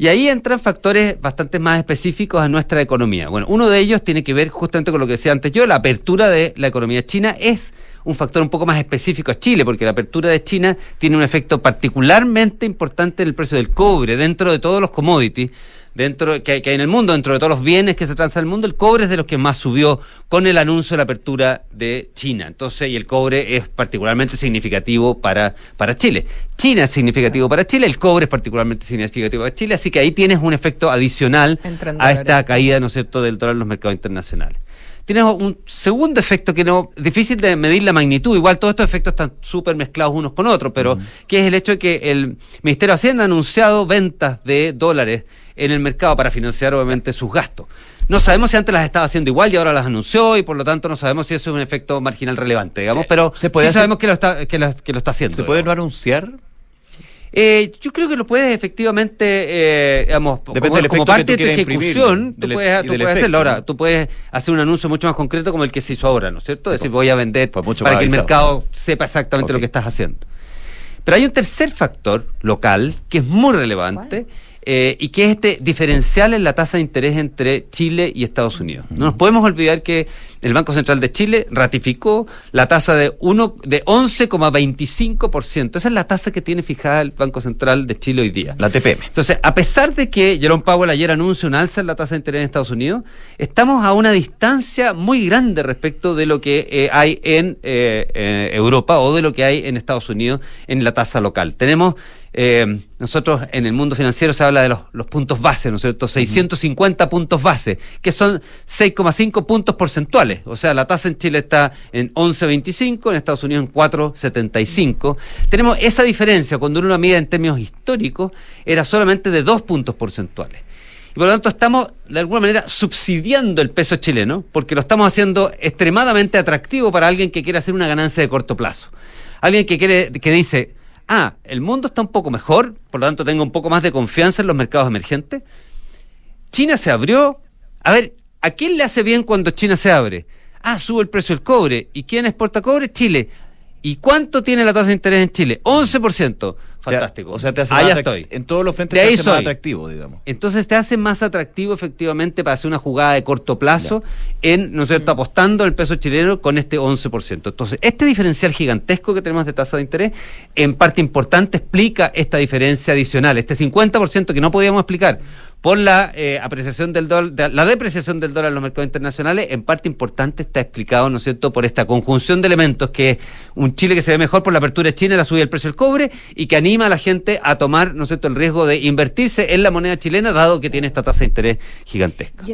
Y ahí entran factores bastante más específicos a nuestra economía. Bueno, uno de ellos tiene que ver justamente con lo que decía antes yo, la apertura de la economía china es un factor un poco más específico a Chile, porque la apertura de China tiene un efecto particularmente importante en el precio del cobre, dentro de todos los commodities, dentro que, que hay en el mundo, dentro de todos los bienes que se transan en el mundo, el cobre es de los que más subió con el anuncio de la apertura de China. Entonces, y el cobre es particularmente significativo para, para Chile. China es significativo para Chile, el cobre es particularmente significativo para Chile, así que ahí tienes un efecto adicional a esta caída, ¿no es cierto?, del dólar en los mercados internacionales. Tienes un segundo efecto que no difícil de medir la magnitud. Igual todos estos efectos están súper mezclados unos con otros, pero que es el hecho de que el Ministerio de Hacienda ha anunciado ventas de dólares en el mercado para financiar obviamente sus gastos. No sabemos si antes las estaba haciendo igual y ahora las anunció y por lo tanto no sabemos si eso es un efecto marginal relevante, digamos, pero se puede sí hacer- sabemos que lo está, que lo, que lo está haciendo. ¿Se puede digamos. no anunciar? Eh, yo creo que lo puedes efectivamente, eh, digamos, Depende como, parte de tu ejecución, tú del- puedes, tú puedes efecto, hacerlo. Ahora, ¿no? tú puedes hacer un anuncio mucho más concreto como el que se hizo ahora, ¿no es cierto? Sí, es decir, voy a vender mucho para que el mercado sepa exactamente lo que estás haciendo. Pero hay un tercer factor local que es muy relevante eh, y que es este diferencial en la tasa de interés entre Chile y Estados Unidos. No nos podemos olvidar que el Banco Central de Chile ratificó la tasa de, uno, de 11,25%. Esa es la tasa que tiene fijada el Banco Central de Chile hoy día. La TPM. Entonces, a pesar de que Jerome Powell ayer anuncia un alza en la tasa de interés en Estados Unidos, estamos a una distancia muy grande respecto de lo que eh, hay en eh, eh, Europa o de lo que hay en Estados Unidos en la tasa local. Tenemos, eh, nosotros en el mundo financiero se habla de los, los puntos base, ¿no es cierto? 650 puntos base, que son 6,5 puntos porcentuales. O sea, la tasa en Chile está en 11,25, en Estados Unidos en 4,75. Tenemos esa diferencia cuando uno la mide en términos históricos, era solamente de 2 puntos porcentuales. Y por lo tanto estamos de alguna manera subsidiando el peso chileno porque lo estamos haciendo extremadamente atractivo para alguien que quiere hacer una ganancia de corto plazo. Alguien que quiere que dice, ah, el mundo está un poco mejor, por lo tanto tengo un poco más de confianza en los mercados emergentes. China se abrió. A ver, ¿a quién le hace bien cuando China se abre? Ah, sube el precio del cobre. ¿Y quién exporta cobre? Chile. ¿Y cuánto tiene la tasa de interés en Chile? 11%. Fantástico. O sea, te hace Allá más estoy. En todos los frentes te hace más atractivo, digamos. Entonces te hace más atractivo efectivamente para hacer una jugada de corto plazo en, ¿no es cierto?, apostando el peso chileno con este 11%. Entonces, este diferencial gigantesco que tenemos de tasa de interés, en parte importante explica esta diferencia adicional, este 50% que no podíamos explicar por la eh, apreciación del dólar, de- la depreciación del dólar en los mercados internacionales, en parte importante está explicado, ¿no es cierto?, por esta conjunción de elementos que es un Chile que se ve mejor por la apertura de China, la subida del precio del cobre y que anima a la gente a tomar, ¿no es cierto?, el riesgo de invertirse en la moneda chilena, dado que tiene esta tasa de interés gigantesca.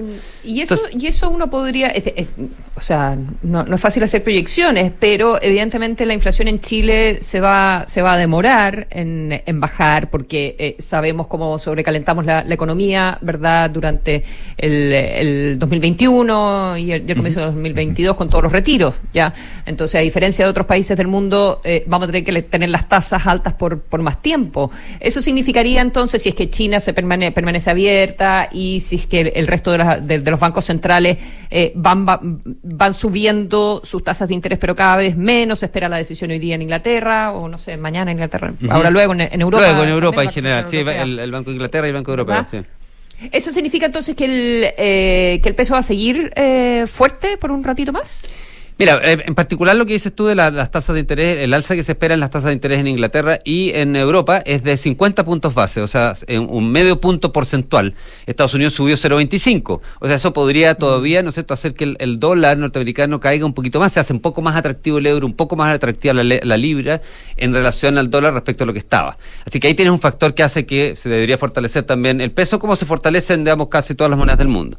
Y, eso, y eso uno podría, es- es- o sea, no, no es fácil hacer proyecciones, pero evidentemente la inflación en Chile se va, se va a demorar en, en bajar porque eh, sabemos cómo sobrecalentamos la, la economía, ¿verdad? Durante el, el 2021 y el, y el comienzo del 2022 con todos los retiros, ¿ya? Entonces, a diferencia de otros países del mundo, eh, vamos a tener que tener las tasas altas por, por más tiempo. Eso significaría entonces, si es que China se permane- permanece abierta y si es que el, el resto de, las- de- de los bancos centrales eh, van, va- van subiendo sus tasas de interés, pero cada vez menos, se espera la decisión hoy día en Inglaterra, o no sé, mañana en Inglaterra, ahora luego en, en Europa. Luego en Europa en la general, sí, el, el Banco de Inglaterra y el Banco Europeo. ¿Verdad? sí. ¿Eso significa entonces que el, eh, que el peso va a seguir eh, fuerte por un ratito más? Mira, eh, en particular lo que dices tú de la- las tasas de interés, el alza que se espera en las tasas de interés en Inglaterra y en Europa es de 50 puntos base, o sea, en un medio punto porcentual. Estados Unidos subió 0,25. O sea, eso podría todavía, ¿no es cierto?, hacer que el, el dólar norteamericano caiga un poquito más, se hace un poco más atractivo el euro, un poco más atractiva la, la libra en relación al dólar respecto a lo que estaba. Así que ahí tienes un factor que hace que se debería fortalecer también el peso, como se fortalecen, digamos, casi todas las monedas del mundo.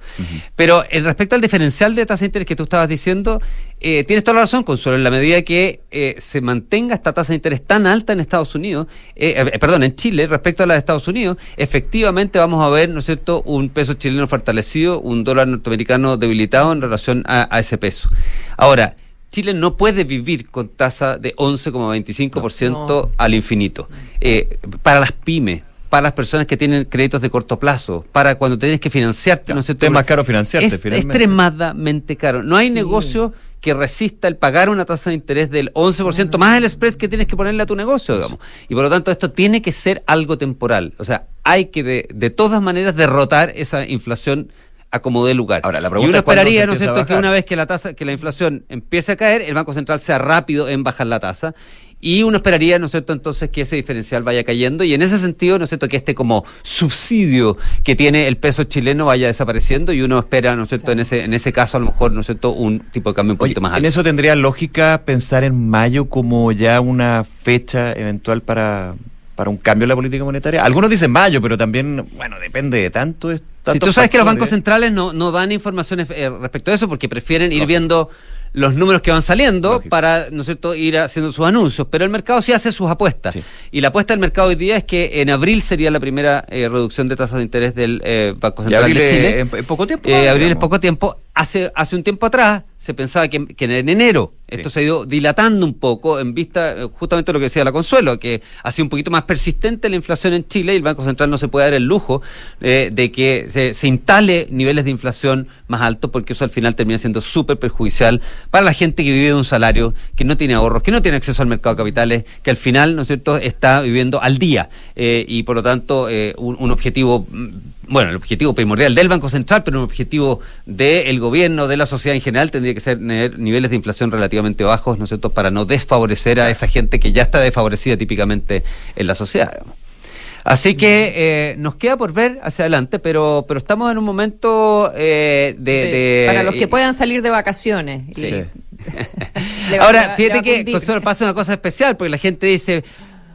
Pero en respecto al diferencial de tasa de interés que tú estabas diciendo, eh, tienes toda la razón, Consuelo, en la medida que eh, se mantenga esta tasa de interés tan alta en Estados Unidos, eh, eh, perdón, en Chile, respecto a la de Estados Unidos, efectivamente vamos a ver, ¿no es cierto?, un peso chileno fortalecido, un dólar norteamericano debilitado en relación a, a ese peso. Ahora, Chile no puede vivir con tasa de 11,25% No. al infinito. Eh, para las pymes, para las personas que tienen créditos de corto plazo, para cuando tienes que financiarte, ¿no es cierto? es más caro financiarte, Es finalmente. extremadamente caro. No hay negocio que resista el pagar una tasa de interés del 11% más el spread que tienes que ponerle a tu negocio, digamos. Y por lo tanto esto tiene que ser algo temporal. O sea, hay que de, de todas maneras derrotar esa inflación a como dé lugar. Ahora, la pregunta y uno es esperaría, ¿no es cierto?, que una vez que la tasa, que la inflación empiece a caer, el Banco Central sea rápido en bajar la tasa. Y uno esperaría, ¿no es cierto?, entonces que ese diferencial vaya cayendo y en ese sentido, ¿no es cierto?, que este como subsidio que tiene el peso chileno vaya desapareciendo y uno espera, ¿no es cierto?, en ese, en ese caso a lo mejor, ¿no es cierto?, un tipo de cambio un poquito más alto. ¿En eso tendría lógica pensar en mayo como ya una fecha eventual para, para un cambio en la política monetaria? Algunos dicen mayo, pero también, bueno, depende de tanto. Si tú sabes que los bancos centrales no, no dan informaciones eh, respecto a eso porque prefieren ir viendo los números que van saliendo para, ¿no es cierto?, ir haciendo sus anuncios. Pero el mercado sí hace sus apuestas. Y la apuesta del mercado hoy día es que en abril sería la primera eh, reducción de tasas de interés del eh, Banco Y Central abril de es Chile. en- en poco tiempo, Eh, abril es poco tiempo. Hace, hace un tiempo atrás se pensaba que, que en enero esto se ha ido dilatando un poco en vista eh, justamente de lo que decía la Consuelo, que ha sido un poquito más persistente la inflación en Chile y el Banco Central no se puede dar el lujo eh, de que se, se instale niveles de inflación más altos porque eso al final termina siendo súper perjudicial para la gente que vive de un salario, que no tiene ahorros, que no tiene acceso al mercado de capitales, que al final, ¿no es cierto?, está viviendo al día eh, y por lo tanto eh, un, un objetivo mm, bueno, el objetivo primordial del Banco Central, pero un objetivo del gobierno, de la sociedad en general, tendría que ser tener niveles de inflación relativamente bajos, ¿no es cierto?, para no desfavorecer a esa gente que ya está desfavorecida típicamente en la sociedad. digamos. Así que eh, nos queda por ver hacia adelante, pero pero estamos en un momento eh, de, de- Para los que puedan salir de vacaciones. Sí. Ahora, fíjate que. Consuelo, pasa una cosa especial, porque la gente dice,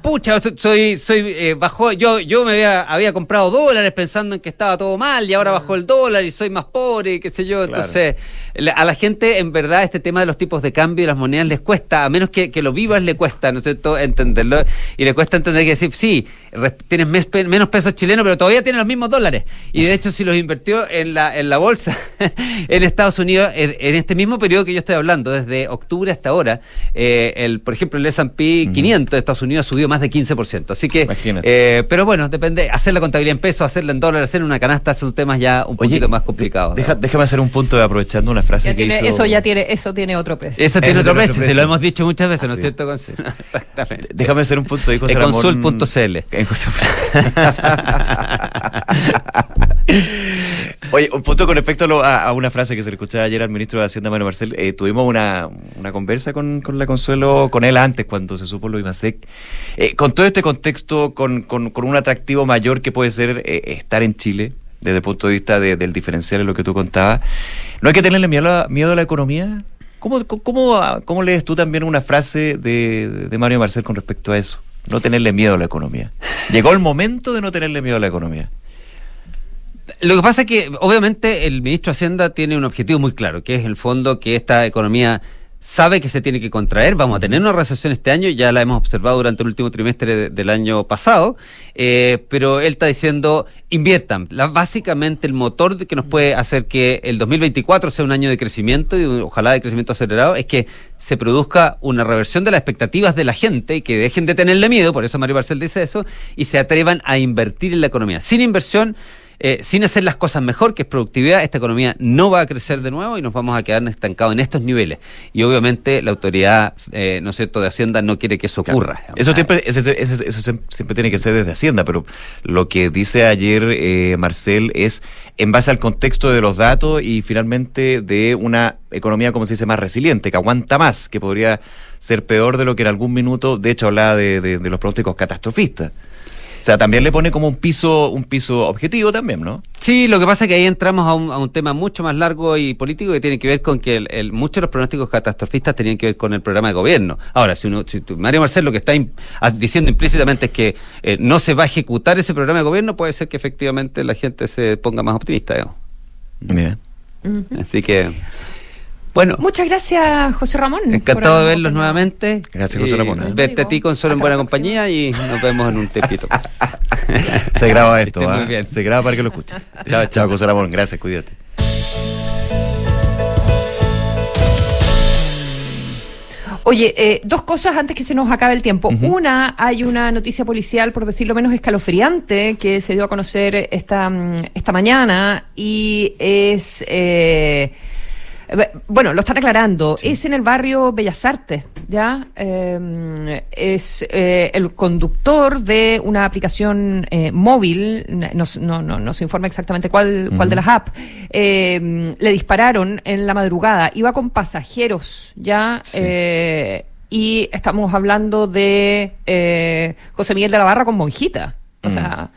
pucha, soy, soy, eh, bajó, yo, yo me había, había comprado dólares pensando en que estaba todo mal y ahora bajó el dólar y soy más pobre y qué sé yo. Entonces, la- a la gente, en verdad, este tema de los tipos de cambio y las monedas les cuesta, a menos que, que lo vivas, le cuesta, ¿no es cierto?, entenderlo. Y le cuesta entender que decir, sí, tienes mes- menos pesos chilenos, pero todavía tienes los mismos dólares. Y de hecho, si los invirtió en la, en la bolsa en Estados Unidos, en, en este mismo periodo que yo estoy hablando, desde octubre hasta ahora, eh, el, por ejemplo, el S&P 500 de Estados Unidos subió más de 15%. Así que, eh, pero bueno, depende, hacer la contabilidad en pesos, hacerla en dólares, hacer una canasta, son temas ya un poquito más complicados. Deja- déjame hacer un punto de aprovechando una frase Ya que tiene- hizo... eso ya tiene, eso tiene otro precio. Eso tiene Eso otro tiene precio, otro se lo hemos dicho muchas veces, ¿no es Sí. cierto? Exactamente. Déjame hacer un punto ahí, José Ramón. consul.cl. Oye, un punto con respecto a, a- una frase que se le escuchaba ayer al ministro de Hacienda, Manuel Marcel. Eh, tuvimos una, una conversa con, con la Consuelo, con él antes, cuando se supo lo IMASEC. Eh, con todo este contexto, con, con- con un atractivo mayor que puede ser eh, estar en Chile, desde el punto de vista de- del diferencial en lo que tú contabas, ¿no hay que tenerle miedo a miedo a la economía? ¿Cómo, cómo, cómo lees tú también una frase de, de Mario Marcel con respecto a eso? No tenerle miedo a la economía. Llegó el momento de no tenerle miedo a la economía. Lo que pasa es que, obviamente, el ministro de Hacienda tiene un objetivo muy claro, que es el fondo que esta economía sabe que se tiene que contraer. Vamos a tener una recesión este año, ya la hemos observado durante el último trimestre de- del año pasado, eh, pero él está diciendo, inviertan. Básicamente el motor que nos puede hacer que el 2024 sea un año de crecimiento y ojalá de crecimiento acelerado es que se produzca una reversión de las expectativas de la gente y que dejen de tenerle miedo, por eso Mario Barcel dice eso, y se atrevan a invertir en la economía. Sin inversión, eh, sin hacer las cosas mejor, que es productividad, esta economía no va a crecer de nuevo y nos vamos a quedar estancados en estos niveles. Y obviamente la autoridad, eh, ¿no es cierto?, de Hacienda no quiere que eso ocurra. Eso, siempre, eso, eso- eso siem- siempre tiene que ser desde Hacienda, pero lo que dice ayer eh, Marcel es en base al contexto de los datos y finalmente de una economía, como se dice, más resiliente, que aguanta más, que podría ser peor de lo que en algún minuto, de hecho, hablaba de, de- de los pronósticos catastrofistas. O sea, también le pone como un piso, un piso objetivo también, ¿no? Sí, lo que pasa es que ahí entramos a un, a un tema mucho más largo y político que tiene que ver con que el, el- muchos de los pronósticos catastrofistas tenían que ver con el programa de gobierno. Ahora, si, uno, si Mario Marcel lo que está a- diciendo implícitamente es que eh, no se va a ejecutar ese programa de gobierno, puede ser que efectivamente la gente se ponga más optimista. digamos. Mira. Así que, bueno, Muchas gracias, José Ramón. encantado de verlos nuevamente. Gracias, José Ramón, ¿eh? Verte a ti, Consuelo, en buena compañía y nos vemos en un tempito. Se graba esto, bien. Se graba para que lo escuchen. chao, chao, José Ramón. Gracias, cuídate. Oye, eh, dos cosas antes que se nos acabe el tiempo. Una, hay una noticia policial, por decirlo menos escalofriante, que se dio a conocer esta, mm, esta mañana y es... eh, eh, bueno, lo están aclarando. Es en el barrio Bellas Artes, ¿ya? Eh, es eh, el conductor de una aplicación eh, móvil, no, no, no, no se informa exactamente cuál, cuál de las apps, eh, le dispararon en la madrugada. Iba con pasajeros, ¿ya? Eh, y estamos hablando de eh, José Miguel de la Barra con Monjita. O sea,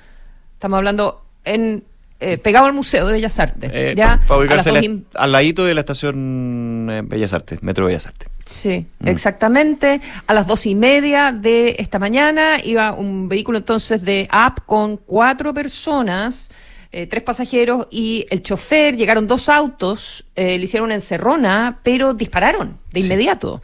estamos hablando en... eh, pegado al Museo de Bellas Artes. Eh, ¿ya? Para A las ubicarse dos al- y- al ladito de la estación eh, Bellas Artes, Metro Bellas Artes. Sí, Mm. exactamente. A las dos y media de esta mañana iba un vehículo entonces de app con cuatro personas, eh, tres pasajeros y el chofer. Llegaron dos autos, eh, le hicieron una encerrona, pero dispararon de inmediato. O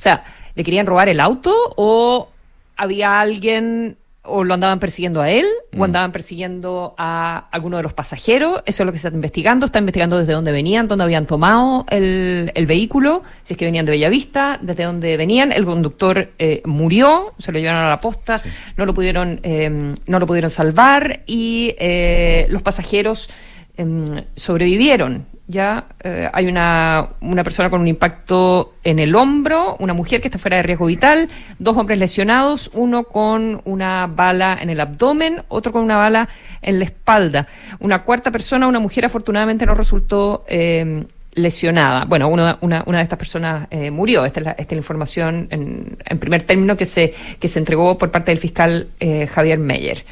sea, ¿le querían robar el auto o había alguien o lo andaban persiguiendo a él, Mm. o andaban persiguiendo a alguno de los pasajeros. Eso es lo que se está investigando. Está investigando desde dónde venían, dónde habían tomado el, el vehículo, si es que venían de Bellavista, desde dónde venían. El conductor eh, murió, se lo llevaron a la posta, no lo pudieron, eh, no lo pudieron salvar y eh, los pasajeros em, sobrevivieron. Ya eh, hay una, una persona con un impacto en el hombro, una mujer que está fuera de riesgo vital, dos hombres lesionados, uno con una bala en el abdomen, otro con una bala en la espalda. Una cuarta persona, una mujer, afortunadamente no resultó eh, lesionada. Bueno, uno- una, una de estas personas eh, murió. Esta es la, esta es la información en, en primer término que se, que se entregó por parte del fiscal eh, Javier Meyer.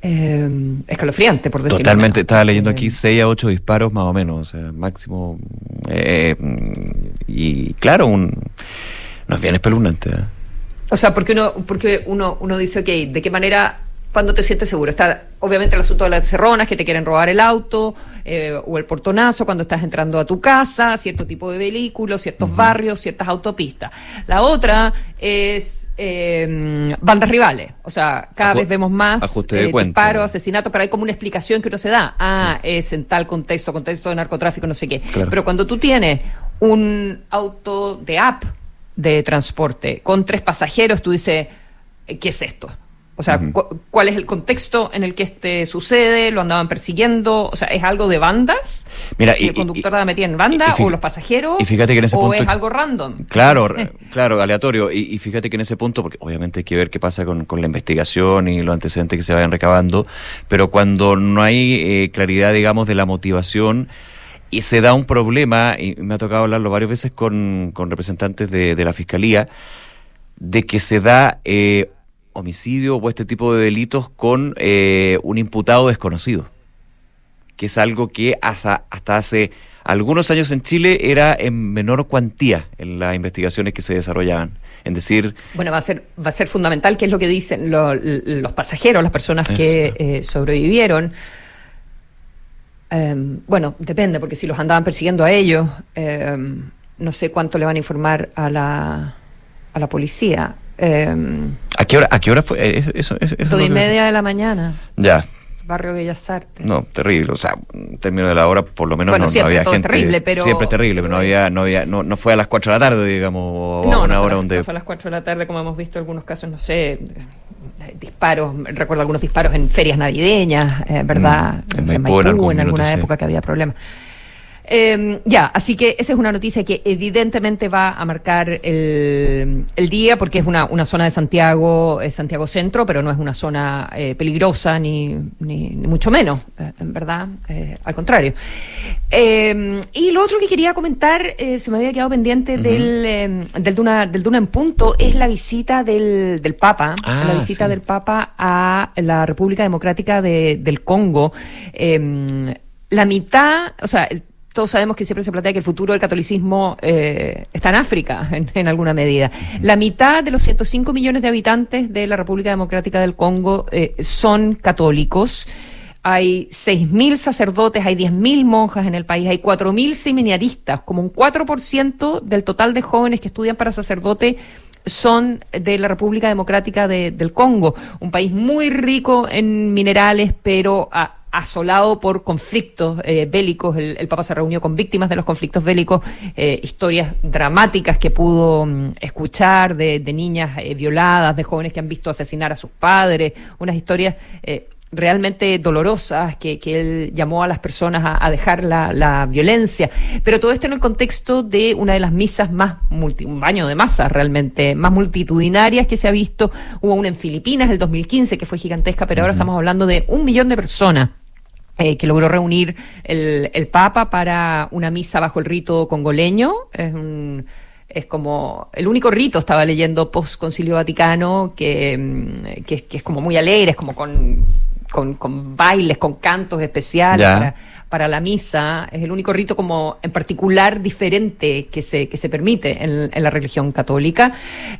Eh, escalofriante, por decirlo Totalmente, menos. estaba leyendo aquí 6 a 8 disparos más o menos, o sea, máximo. eh, y claro, un, no es bien espeluznante. ¿eh? O sea, porque uno, porque uno, uno dice, ok, ¿de qué manera, cuando te sientes seguro? Está obviamente el asunto de las cerronas, que te quieren robar el auto, eh, o el portonazo cuando estás entrando a tu casa, cierto tipo de vehículos, ciertos barrios, ciertas autopistas. La otra es eh, bandas rivales. O sea, cada vez vemos más eh, disparos, asesinatos, pero hay como una explicación que uno se da. Ah, es en tal contexto, contexto de narcotráfico, no sé qué. Claro. Pero cuando tú tienes un auto de app de transporte con tres pasajeros, tú dices, eh, ¿qué es esto? O sea, cu- ¿cuál es el contexto en el que este sucede? ¿Lo andaban persiguiendo? O sea, ¿es algo de bandas? Mira, ¿Y y- el conductor la metía en banda? y ¿O los pasajeros? y fíjate que en ese ¿O punto- es algo random? Claro, claro, aleatorio. Y, y fíjate que en ese punto, porque obviamente hay que ver qué pasa con, con la investigación y los antecedentes que se vayan recabando, pero cuando no hay eh, claridad, digamos, de la motivación y se da un problema, y me ha tocado hablarlo varias veces con, con representantes de, de la Fiscalía, de que se da eh, homicidio o este tipo de delitos con eh, un imputado desconocido que es algo que hasta, hasta hace algunos años en Chile era en menor cuantía en las investigaciones que se desarrollaban. Es decir, Bueno, va a ser va a ser fundamental, que es lo que dicen lo- los pasajeros, las personas que eh, sobrevivieron. Em, bueno, depende, porque si los andaban persiguiendo a ellos, em, no sé cuánto le van a informar a la, a la policía. Em, ¿a qué hora, a qué hora fue? Eh, Eso, eso, eso es y que- media de la mañana, Ya, barrio Bellas Artes. no, terrible. O sea, en términos de la hora, por lo menos Bueno, no, no siempre había todo es gente. terrible, pero- Siempre terrible, pero no había, no había, no, no fue a las 4 de la tarde, digamos, No, una no, hora a las- donde. no fue a las 4 de la tarde, como hemos visto algunos casos, no sé, eh, disparos, recuerdo algunos disparos en ferias navideñas, eh, ¿verdad? Mm, en No sé, Maipú en en alguna sí. época que había problemas. Eh, ya, así que esa es una noticia que evidentemente va a marcar el, el día porque es una, una zona de Santiago, es Santiago Centro, pero no es una zona eh, peligrosa ni, ni, ni mucho menos, eh, en verdad, eh, al contrario. Eh, y lo otro que quería comentar, eh, se me había quedado pendiente del, eh, del, Duna, del Duna en punto, es la visita del, del Papa, Ah, la visita sí. del Papa a la República Democrática de- del Congo. Eh, la mitad, o sea, el- todos sabemos que siempre se plantea que el futuro del catolicismo eh, está en África, en, alguna medida. La mitad de los 105 millones de habitantes de la República Democrática del Congo eh, son católicos. Hay 6.000 sacerdotes, hay 10.000 monjas en el país, hay 4.000 seminaristas, como un 4% del total de jóvenes que estudian para sacerdote son de la República Democrática de- del Congo, un país muy rico en minerales, pero a- asolado por conflictos eh, bélicos. El, Papa se reunió con víctimas de los conflictos bélicos, eh, historias dramáticas que pudo mm, escuchar de, niñas eh, violadas, de jóvenes que han visto asesinar a sus padres, unas historias realmente dolorosas que, que él llamó a las personas a, a dejar la, la violencia. Pero todo esto en el contexto de una de las misas más, multi- un baño de masas realmente, más multitudinarias que se ha visto. Hubo una en Filipinas el 2015 que fue gigantesca, pero ahora estamos hablando de un millón de personas. eh, que logró reunir el, el Papa para una misa bajo el rito congoleño. Es un, es como el único rito, estaba leyendo post Concilio Vaticano, que, mm, que, es- que es como muy alegre, es como con, con, con bailes, con cantos especiales para, para la misa. Es el único rito como en particular diferente que se, que se permite en, en la religión católica.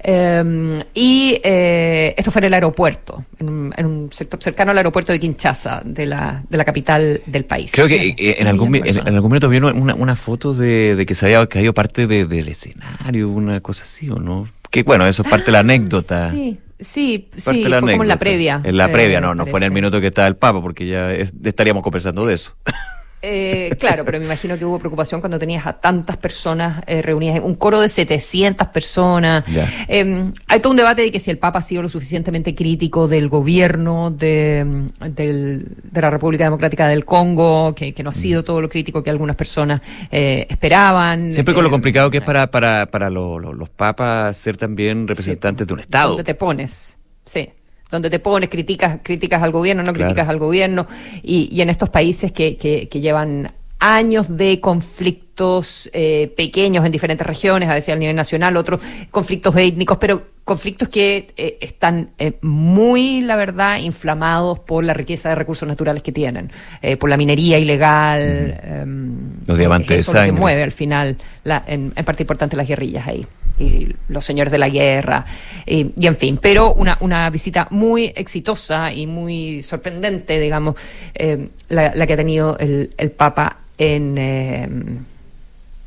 Eh, y eh, esto fue en el aeropuerto, en un, en un sector cercano al aeropuerto de Kinshasa, de la, de la capital del país. Creo que eh, en, algún, en, en algún momento vieron una, una foto de, de que se había caído parte de- del escenario, una cosa así, ¿o no? Que bueno, eso es parte de la anécdota. Sí. Sí, Parte sí, como en la previa. En la eh, previa, no, no fue en el minuto que estaba el Papa, porque ya es- estaríamos conversando de eso. Eh, claro, pero me imagino que hubo preocupación cuando tenías a tantas personas eh, reunidas, un coro de 700 personas. Eh, hay todo un debate de que si el Papa ha sido lo suficientemente crítico del gobierno de, mm, del- de la República Democrática del Congo, que, que no ha sido todo lo crítico que algunas personas eh, esperaban. Siempre con lo Eh, complicado que es para, para, para lo- lo- los papas ser también representantes de un Estado. Donde te pones, sí. Donde te pones, criticas, criticas al gobierno, no Claro. criticas al gobierno. Y, y en estos países que, que, que llevan años de conflictos eh, pequeños en diferentes regiones, a veces a nivel nacional, otros conflictos étnicos, pero conflictos que eh, están eh, muy, la verdad, inflamados por la riqueza de recursos naturales que tienen, eh, por la minería ilegal. em, Los diamantes eso de lo que sangre. mueve al final, la- en, en parte importante las guerrillas ahí y los señores de la guerra y, y en fin, pero una, una visita muy exitosa y muy sorprendente, digamos, eh, la, la que ha tenido el, el Papa en, eh,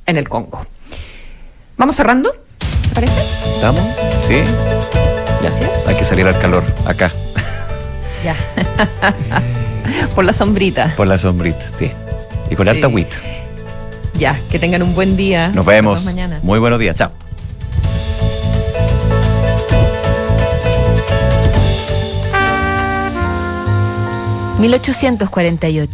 en el Congo. ¿Vamos cerrando? ¿Te parece? ¿Estamos? ¿Sí? Gracias. Hay que salir al calor, acá, Ya. Por la sombrita. por la sombrita, sí. Y con Sí. harta agüita. Ya, que tengan un buen día. Nos vemos. mañana. Muy buenos días. Chao. ...1848...